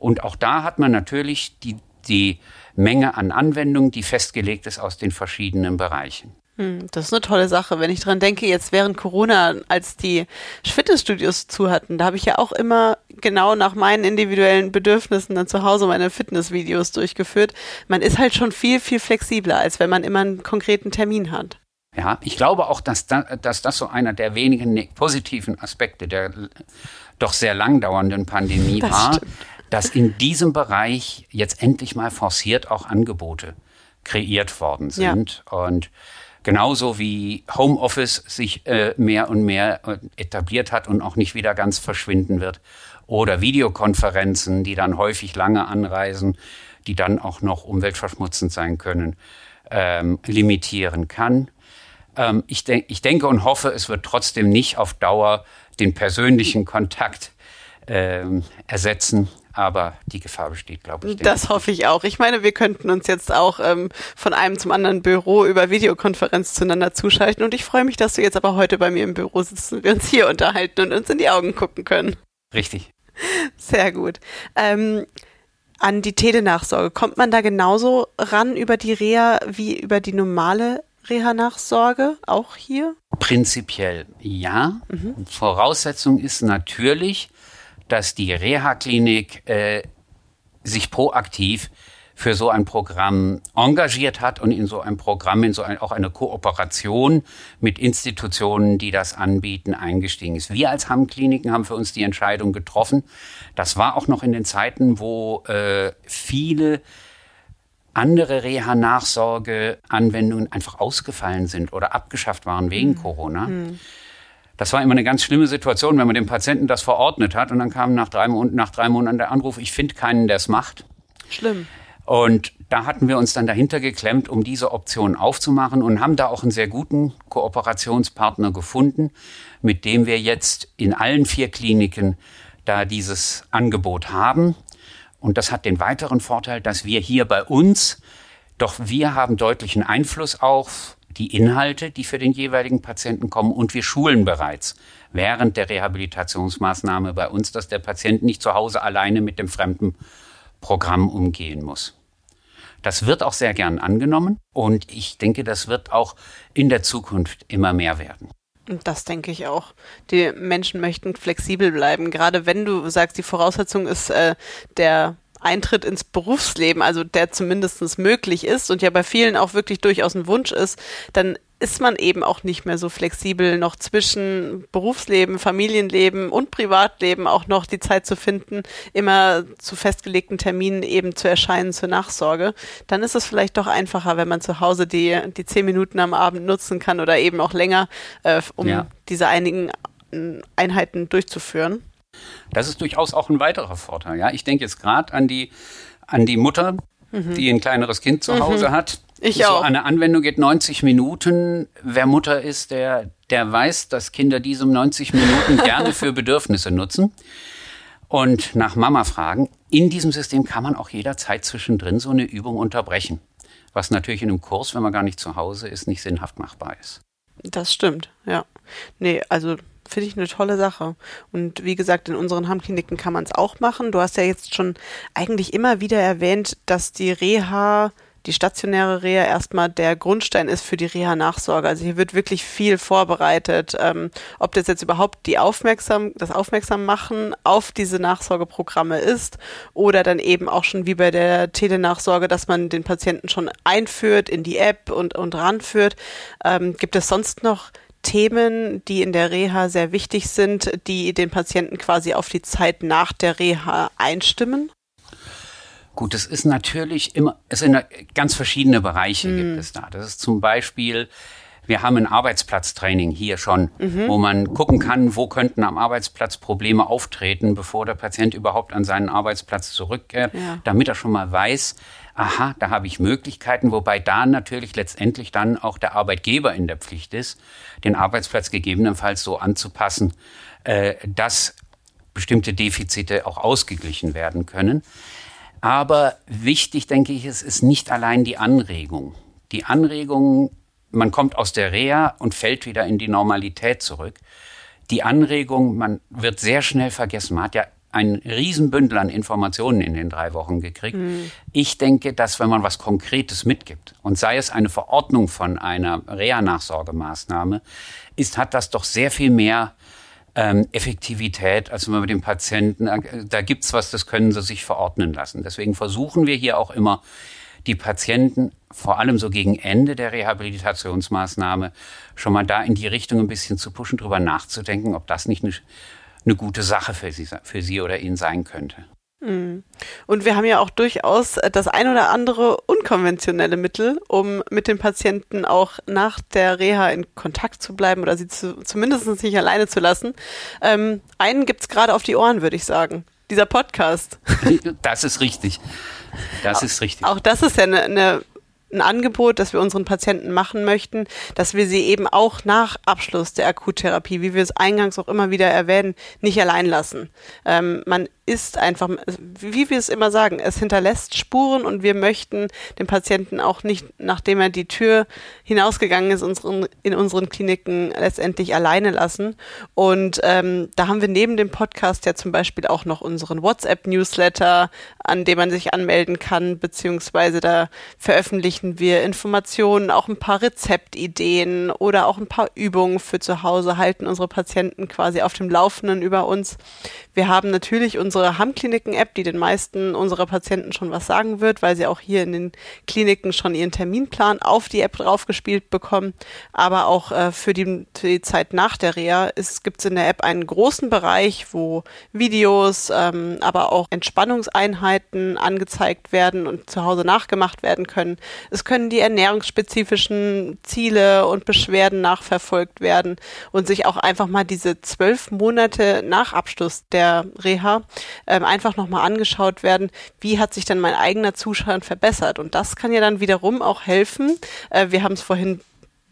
Und auch da hat man natürlich die, die Menge an Anwendungen, die festgelegt ist aus den verschiedenen Bereichen. Hm, das ist eine tolle Sache. Wenn ich dran denke, jetzt während Corona, als die Fitnessstudios zu hatten, da habe ich ja auch immer genau nach meinen individuellen Bedürfnissen dann zu Hause meine Fitnessvideos durchgeführt. Man ist halt schon viel, viel flexibler, als wenn man immer einen konkreten Termin hat. Ja, ich glaube auch, dass, da, dass das so einer der wenigen ne-, positiven Aspekte der doch sehr lang dauernden Pandemie das war, stimmt. Dass in diesem Bereich jetzt endlich mal forciert auch Angebote kreiert worden sind. Ja. Und Genauso wie Homeoffice sich äh, mehr und mehr äh, etabliert hat und auch nicht wieder ganz verschwinden wird. Oder Videokonferenzen, die dann häufig lange anreisen, die dann auch noch umweltverschmutzend sein können, ähm, limitieren kann. Ähm, ich, denk, ich denke und hoffe, es wird trotzdem nicht auf Dauer den persönlichen Kontakt ähm, ersetzen aber die Gefahr besteht, glaube ich. Das hoffe ich auch. Ich meine, wir könnten uns jetzt auch ähm, von einem zum anderen Büro über Videokonferenz zueinander zuschalten und ich freue mich, dass du jetzt aber heute bei mir im Büro sitzt und wir uns hier unterhalten und uns in die Augen gucken können. Richtig. Sehr gut. Ähm, an die Telenachsorge, kommt man da genauso ran über die Reha wie über die normale Reha-Nachsorge, auch hier? Prinzipiell ja. Mhm. Voraussetzung ist natürlich, dass die Reha-Klinik äh, sich proaktiv für so ein Programm engagiert hat und in so ein Programm, in so ein, auch eine Kooperation mit Institutionen, die das anbieten, eingestiegen ist. Wir als Hamm-Kliniken haben für uns die Entscheidung getroffen. Das war auch noch in den Zeiten, wo äh, viele andere Reha-Nachsorge-Anwendungen einfach ausgefallen sind oder abgeschafft waren wegen mhm. Corona. Mhm. Das war immer eine ganz schlimme Situation, wenn man dem Patienten das verordnet hat und dann kam nach drei, nach drei Monaten der Anruf, ich finde keinen, der es macht. Schlimm. Und da hatten wir uns dann dahinter geklemmt, um diese Option aufzumachen und haben da auch einen sehr guten Kooperationspartner gefunden, mit dem wir jetzt in allen vier Kliniken da dieses Angebot haben. Und das hat den weiteren Vorteil, dass wir hier bei uns, doch wir haben deutlichen Einfluss auf die Inhalte, die für den jeweiligen Patienten kommen und wir schulen bereits während der Rehabilitationsmaßnahme bei uns, dass der Patient nicht zu Hause alleine mit dem fremden Programm umgehen muss. Das wird auch sehr gern angenommen und ich denke, das wird auch in der Zukunft immer mehr werden. Das denke ich auch. Die Menschen möchten flexibel bleiben. Gerade wenn du sagst, die Voraussetzung ist äh, der Eintritt ins Berufsleben, also der zumindest möglich ist und ja bei vielen auch wirklich durchaus ein Wunsch ist, dann ist man eben auch nicht mehr so flexibel, noch zwischen Berufsleben, Familienleben und Privatleben auch noch die Zeit zu finden, immer zu festgelegten Terminen eben zu erscheinen zur Nachsorge. Dann ist es vielleicht doch einfacher, wenn man zu Hause die, die zehn Minuten am Abend nutzen kann oder eben auch länger, äh, um ja. diese einigen Einheiten durchzuführen. Das ist durchaus auch ein weiterer Vorteil. Ja, ich denke jetzt gerade an die, an die Mutter, mhm. die ein kleineres Kind zu Hause mhm. hat. Ich so auch. Eine Anwendung geht 90 Minuten. Wer Mutter ist, der, der weiß, dass Kinder diese 90 Minuten gerne für Bedürfnisse nutzen und nach Mama fragen. In diesem System kann man auch jederzeit zwischendrin so eine Übung unterbrechen. Was natürlich in einem Kurs, wenn man gar nicht zu Hause ist, nicht sinnhaft machbar ist. Das stimmt, ja. Nee, also finde ich eine tolle Sache. Und wie gesagt, in unseren Hammkliniken kann man es auch machen. Du hast ja jetzt schon eigentlich immer wieder erwähnt, dass die Reha die stationäre Reha erstmal der Grundstein ist für die Reha-Nachsorge. Also hier wird wirklich viel vorbereitet. Ähm, ob das jetzt überhaupt die Aufmerksam, das Aufmerksammachen auf diese Nachsorgeprogramme ist oder dann eben auch schon wie bei der Telenachsorge, dass man den Patienten schon einführt in die App und, und ranführt. Ähm, gibt es sonst noch Themen, die in der Reha sehr wichtig sind, die den Patienten quasi auf die Zeit nach der Reha einstimmen? Gut, es ist natürlich immer, es sind ganz verschiedene Bereiche mm. gibt es da. Das ist zum Beispiel, Wir haben ein Arbeitsplatztraining hier schon, mhm. wo man gucken kann, wo könnten am Arbeitsplatz Probleme auftreten, bevor der Patient überhaupt an seinen Arbeitsplatz zurückkehrt, ja. damit er schon mal weiß, aha, da habe ich Möglichkeiten, wobei da natürlich letztendlich dann auch der Arbeitgeber in der Pflicht ist, den Arbeitsplatz gegebenenfalls so anzupassen, äh, dass bestimmte Defizite auch ausgeglichen werden können. Aber wichtig, denke ich, ist, ist nicht allein die Anregung. Die Anregung, man kommt aus der Reha und fällt wieder in die Normalität zurück. Die Anregung, man wird sehr schnell vergessen. Man hat ja ein Riesenbündel an Informationen in den drei Wochen gekriegt. Mhm. Ich denke, dass wenn man was Konkretes mitgibt und sei es eine Verordnung von einer Reha-Nachsorgemaßnahme, ist, hat das doch sehr viel mehr ähm, Effektivität, als wenn man mit dem Patienten, äh, da gibt's was, das können sie sich verordnen lassen. Deswegen versuchen wir hier auch immer, die Patienten vor allem so gegen Ende der Rehabilitationsmaßnahme schon mal da in die Richtung ein bisschen zu pushen, drüber nachzudenken, ob das nicht eine, eine gute Sache für sie, für sie oder ihn sein könnte. Mhm. Und wir haben ja auch durchaus das ein oder andere unkonventionelle Mittel, um mit den Patienten auch nach der Reha in Kontakt zu bleiben oder sie zu, zumindest nicht alleine zu lassen. Ähm, einen gibt's gerade auf die Ohren, würde ich sagen. Dieser Podcast. Das ist richtig. Das ist richtig. Auch das ist ja eine, eine ein Angebot, das wir unseren Patienten machen möchten, dass wir sie eben auch nach Abschluss der Akuttherapie, wie wir es eingangs auch immer wieder erwähnen, nicht allein lassen. Ähm, man ist einfach, wie wir es immer sagen, es hinterlässt Spuren und wir möchten den Patienten auch nicht, nachdem er die Tür hinausgegangen ist, unseren, in unseren Kliniken letztendlich alleine lassen. Und ähm, da haben wir neben dem Podcast ja zum Beispiel auch noch unseren WhatsApp-Newsletter, an dem man sich anmelden kann, beziehungsweise da veröffentlichen wir Informationen, auch ein paar Rezeptideen oder auch ein paar Übungen für zu Hause, halten unsere Patienten quasi auf dem Laufenden über uns. Wir haben natürlich unsere Hammkliniken-App, die den meisten unserer Patienten schon was sagen wird, weil sie auch hier in den Kliniken schon ihren Terminplan auf die App draufgespielt bekommen. Aber auch äh, für, die, für, die, Zeit nach der Reha gibt es in der App einen großen Bereich, wo Videos, ähm, aber auch Entspannungseinheiten angezeigt werden und zu Hause nachgemacht werden können. Es können die ernährungsspezifischen Ziele und Beschwerden nachverfolgt werden und sich auch einfach mal diese zwölf Monate nach Abschluss der der Reha ähm, einfach nochmal angeschaut werden, wie hat sich denn mein eigener Zustand verbessert. Und das kann ja dann wiederum auch helfen. Äh, wir haben es vorhin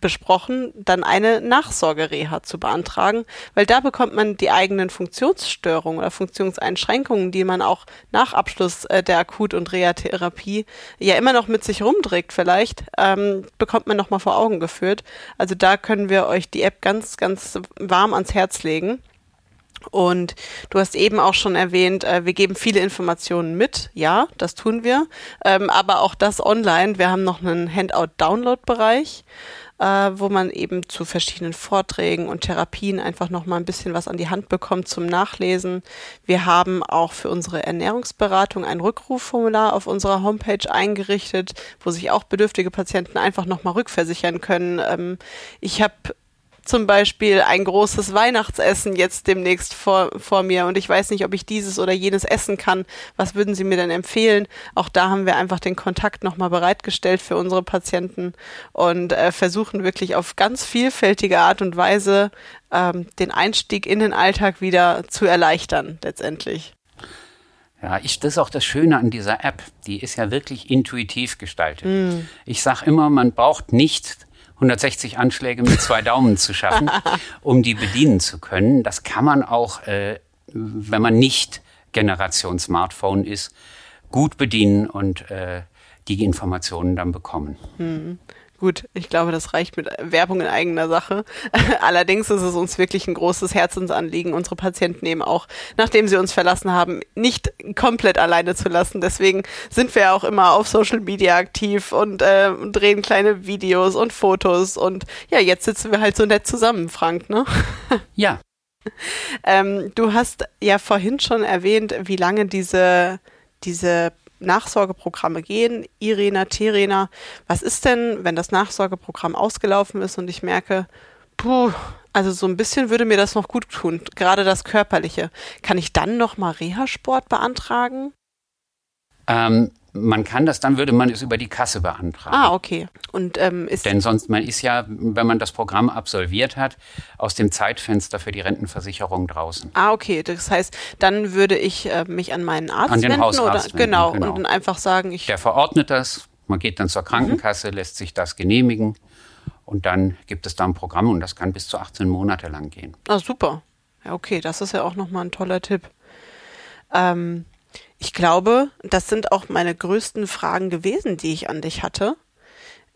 besprochen, dann eine Nachsorgereha zu beantragen, weil da bekommt man die eigenen Funktionsstörungen oder Funktionseinschränkungen, die man auch nach Abschluss äh, der Akut- und Reha-Therapie ja immer noch mit sich rumträgt vielleicht, ähm, bekommt man nochmal vor Augen geführt. Also da können wir euch die App ganz, ganz warm ans Herz legen. Und du hast eben auch schon erwähnt, äh, wir geben viele Informationen mit. Ja, das tun wir. Ähm, aber auch das online. Wir haben noch einen Handout-Download-Bereich, äh, wo man eben zu verschiedenen Vorträgen und Therapien einfach noch mal ein bisschen was an die Hand bekommt zum Nachlesen. Wir haben auch für unsere Ernährungsberatung ein Rückrufformular auf unserer Homepage eingerichtet, wo sich auch bedürftige Patienten einfach noch mal rückversichern können. Ähm, ich habe zum Beispiel ein großes Weihnachtsessen jetzt demnächst vor, vor mir und ich weiß nicht, ob ich dieses oder jenes essen kann. Was würden Sie mir denn empfehlen? Auch da haben wir einfach den Kontakt nochmal bereitgestellt für unsere Patienten und äh, versuchen wirklich auf ganz vielfältige Art und Weise ähm, den Einstieg in den Alltag wieder zu erleichtern, letztendlich. Ja, ich, das ist auch das Schöne an dieser App. Die ist ja wirklich intuitiv gestaltet. Mm. Ich sage immer, man braucht nicht 160 Anschläge mit zwei Daumen zu schaffen, um die bedienen zu können. Das kann man auch, äh, wenn man nicht Generation Smartphone ist, gut bedienen und äh, die Informationen dann bekommen. Mhm. Gut, ich glaube, das reicht mit Werbung in eigener Sache. Allerdings ist es uns wirklich ein großes Herzensanliegen, unsere Patienten eben auch, nachdem sie uns verlassen haben, nicht komplett alleine zu lassen. Deswegen sind wir auch immer auf Social Media aktiv und äh, drehen kleine Videos und Fotos. Und ja, jetzt sitzen wir halt so nett zusammen, Frank, ne? Ja. ähm, du hast ja vorhin schon erwähnt, wie lange diese diese Nachsorgeprogramme gehen, Irena, Terena. Was ist denn, wenn das Nachsorgeprogramm ausgelaufen ist und ich merke, puh, also so ein bisschen würde mir das noch gut tun, gerade das Körperliche. Kann ich dann nochmal Reha-Sport beantragen? Ähm, man kann das, dann würde man es über die Kasse beantragen. Ah, okay. Und ähm, ist Denn sonst, man ist ja, wenn man das Programm absolviert hat, aus dem Zeitfenster für die Rentenversicherung draußen. Ah, okay. Das heißt, dann würde ich äh, mich an meinen Arzt An den wenden Hausarzt oder wenden, genau, genau. und dann einfach sagen, ich Der verordnet das, man geht dann zur Krankenkasse, lässt sich das genehmigen und dann gibt es da ein Programm und das kann bis zu 18 Monate lang gehen. Ah, super. Ja, okay, das ist ja auch nochmal ein toller Tipp. Ähm, ich glaube, das sind auch meine größten Fragen gewesen, die ich an dich hatte.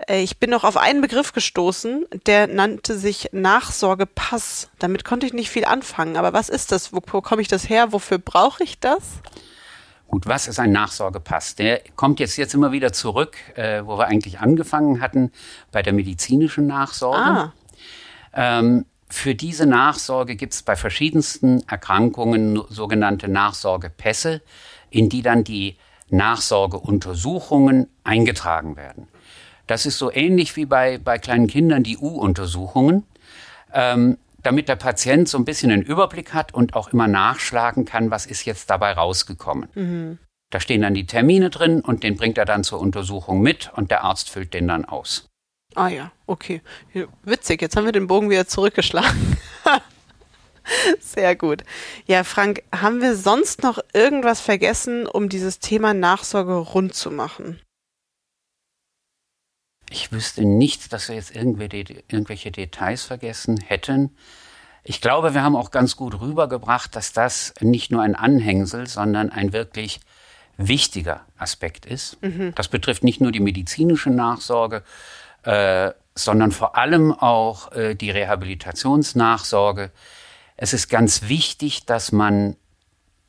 Äh, Ich bin noch auf einen Begriff gestoßen, der nannte sich Nachsorgepass. Damit konnte ich nicht viel anfangen. Aber was ist das? Wo komme ich das her? Wofür brauche ich das? Gut, was ist ein Nachsorgepass? Der kommt jetzt, jetzt immer wieder zurück, äh, wo wir eigentlich angefangen hatten, bei der medizinischen Nachsorge. Ah, Ähm, für diese Nachsorge gibt es bei verschiedensten Erkrankungen sogenannte Nachsorgepässe, in die dann die Nachsorgeuntersuchungen eingetragen werden. Das ist so ähnlich wie bei, bei kleinen Kindern die U-Untersuchungen, ähm, damit der Patient so ein bisschen einen Überblick hat und auch immer nachschlagen kann, was ist jetzt dabei rausgekommen. Da stehen dann die Termine drin und den bringt er dann zur Untersuchung mit und der Arzt füllt den dann aus. ah ja, okay. Witzig, jetzt haben wir den Bogen wieder zurückgeschlagen. Sehr gut. Ja, Frank, haben wir sonst noch irgendwas vergessen, um dieses Thema Nachsorge rund zu machen? Ich wüsste nicht, dass wir jetzt irgendwelche, Details vergessen hätten. Ich glaube, wir haben auch ganz gut rübergebracht, dass das nicht nur ein Anhängsel, sondern ein wirklich wichtiger Aspekt ist. Das betrifft nicht nur die medizinische Nachsorge, äh, sondern vor allem auch äh, die Rehabilitationsnachsorge. Es ist ganz wichtig, dass man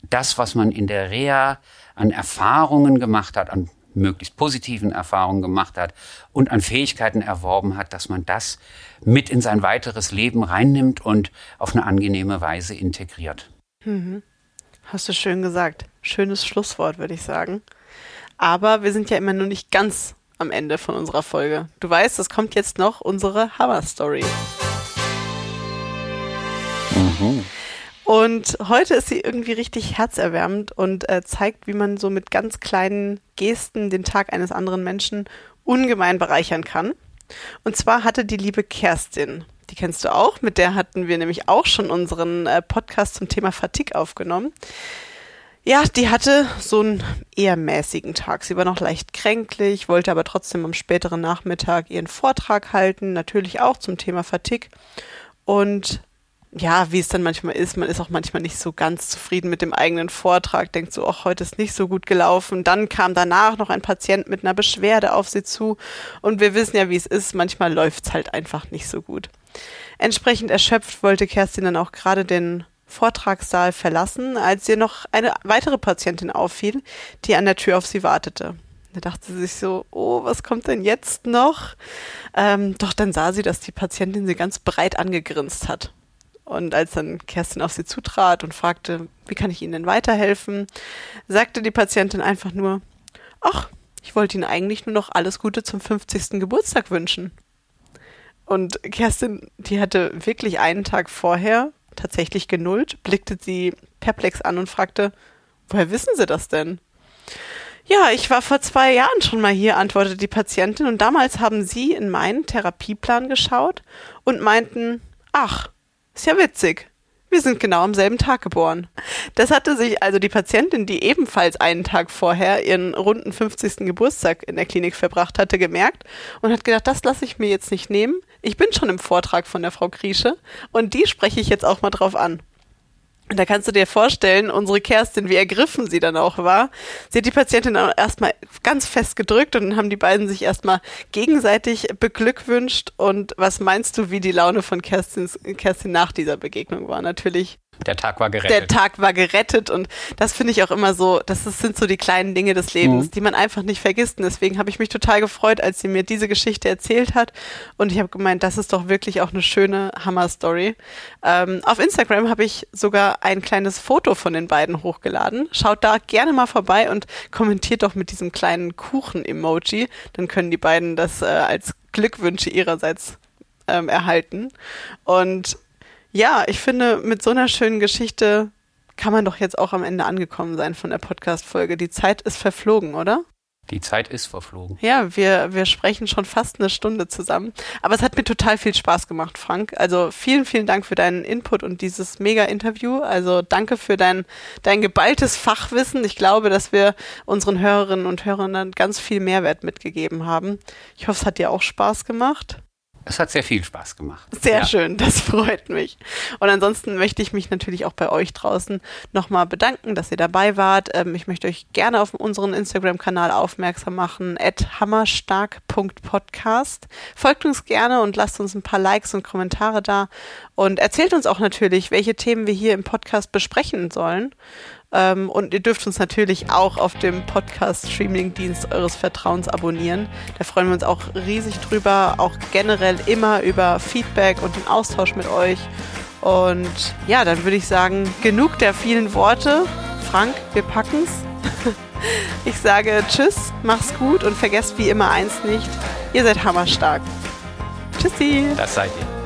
das, was man in der Reha an Erfahrungen gemacht hat, an möglichst positiven Erfahrungen gemacht hat und an Fähigkeiten erworben hat, dass man das mit in sein weiteres Leben reinnimmt und auf eine angenehme Weise integriert. Hast du schön gesagt. Schönes Schlusswort, würde ich sagen. Aber wir sind ja immer nur nicht ganz am Ende von unserer Folge. Du weißt, es kommt jetzt noch unsere Hammer-Story. Und heute ist sie irgendwie richtig herzerwärmend und äh, zeigt, wie man so mit ganz kleinen Gesten den Tag eines anderen Menschen ungemein bereichern kann. Und zwar hatte die liebe Kerstin, die kennst du auch, mit der hatten wir nämlich auch schon unseren äh, Podcast zum Thema Fatigue aufgenommen. Ja, die hatte so einen eher mäßigen Tag. Sie war noch leicht kränklich, wollte aber trotzdem am späteren Nachmittag ihren Vortrag halten, natürlich auch zum Thema Fatigue. Und ja, wie es dann manchmal ist, man ist auch manchmal nicht so ganz zufrieden mit dem eigenen Vortrag, denkt so, ach, heute ist nicht so gut gelaufen. Dann kam danach noch ein Patient mit einer Beschwerde auf sie zu und wir wissen ja, wie es ist, manchmal läuft's halt einfach nicht so gut. Entsprechend erschöpft wollte Kerstin dann auch gerade den Vortragssaal verlassen, als ihr noch eine weitere Patientin auffiel, die an der Tür auf sie wartete. Da dachte sie sich so, oh, was kommt denn jetzt noch? Ähm, doch dann sah sie, dass die Patientin sie ganz breit angegrinst hat. Und als dann Kerstin auf sie zutrat und fragte, wie kann ich Ihnen denn weiterhelfen, sagte die Patientin einfach nur, ach, ich wollte Ihnen eigentlich nur noch alles Gute zum 50. Geburtstag wünschen. Und Kerstin, die hatte wirklich einen Tag vorher tatsächlich genullt, blickte sie perplex an und fragte, woher wissen Sie das denn? Ja, ich war vor zwei Jahren schon mal hier, antwortete die Patientin, und damals haben Sie in meinen Therapieplan geschaut und meinten, ach, ist ja witzig. Wir sind genau am selben Tag geboren. Das hatte sich also die Patientin, die ebenfalls einen Tag vorher ihren runden 50. Geburtstag in der Klinik verbracht hatte, gemerkt und hat gedacht, das lasse ich mir jetzt nicht nehmen. Ich bin schon im Vortrag von der Frau Kriesche und die spreche ich jetzt auch mal drauf an. Da kannst du dir vorstellen, unsere Kerstin, wie ergriffen sie dann auch war. Sie hat die Patientin erstmal ganz fest gedrückt und dann haben die beiden sich erstmal gegenseitig beglückwünscht. Und was meinst du, wie die Laune von Kerstins, Kerstin nach dieser Begegnung war? Natürlich Der Tag war gerettet. der Tag war gerettet und das finde ich auch immer so, das ist, sind so die kleinen Dinge des Lebens, Mhm. die man einfach nicht vergisst. Und deswegen habe ich mich total gefreut, als sie mir diese Geschichte erzählt hat. Und ich habe gemeint, das ist doch wirklich auch eine schöne Hammer-Story. Ähm, auf Instagram habe ich sogar ein kleines Foto von den beiden hochgeladen. Schaut da gerne mal vorbei und kommentiert doch mit diesem kleinen Kuchen-Emoji. Dann können die beiden das äh, als Glückwünsche ihrerseits ähm, erhalten. Und ja, ich finde, mit so einer schönen Geschichte kann man doch jetzt auch am Ende angekommen sein von der Podcast-Folge. Die Zeit ist verflogen, oder? Die Zeit ist verflogen. Ja, wir, wir sprechen schon fast eine Stunde zusammen. Aber es hat mir total viel Spaß gemacht, Frank. Also vielen, vielen Dank für deinen Input und dieses Mega-Interview. Also danke für dein, dein geballtes Fachwissen. Ich glaube, dass wir unseren Hörerinnen und Hörern dann ganz viel Mehrwert mitgegeben haben. Ich hoffe, es hat dir auch Spaß gemacht. Es hat sehr viel Spaß gemacht. Sehr ja. schön, das freut mich. Und ansonsten möchte ich mich natürlich auch bei euch draußen nochmal bedanken, dass ihr dabei wart. Ähm, ich möchte euch gerne auf unseren Instagram-Kanal aufmerksam machen, at hammerstark.podcast. Folgt uns gerne und lasst uns ein paar Likes und Kommentare da und erzählt uns auch natürlich, welche Themen wir hier im Podcast besprechen sollen. Ähm, und ihr dürft uns natürlich auch auf dem Podcast-Streaming-Dienst eures Vertrauens abonnieren. Da freuen wir uns auch riesig drüber, auch generell immer über Feedback und den Austausch mit euch. Und ja, dann würde ich sagen, genug der vielen Worte. Frank, wir packen's. Ich sage Tschüss, mach's gut und vergesst wie immer eins nicht, ihr seid hammerstark. Tschüssi. Das seid ihr.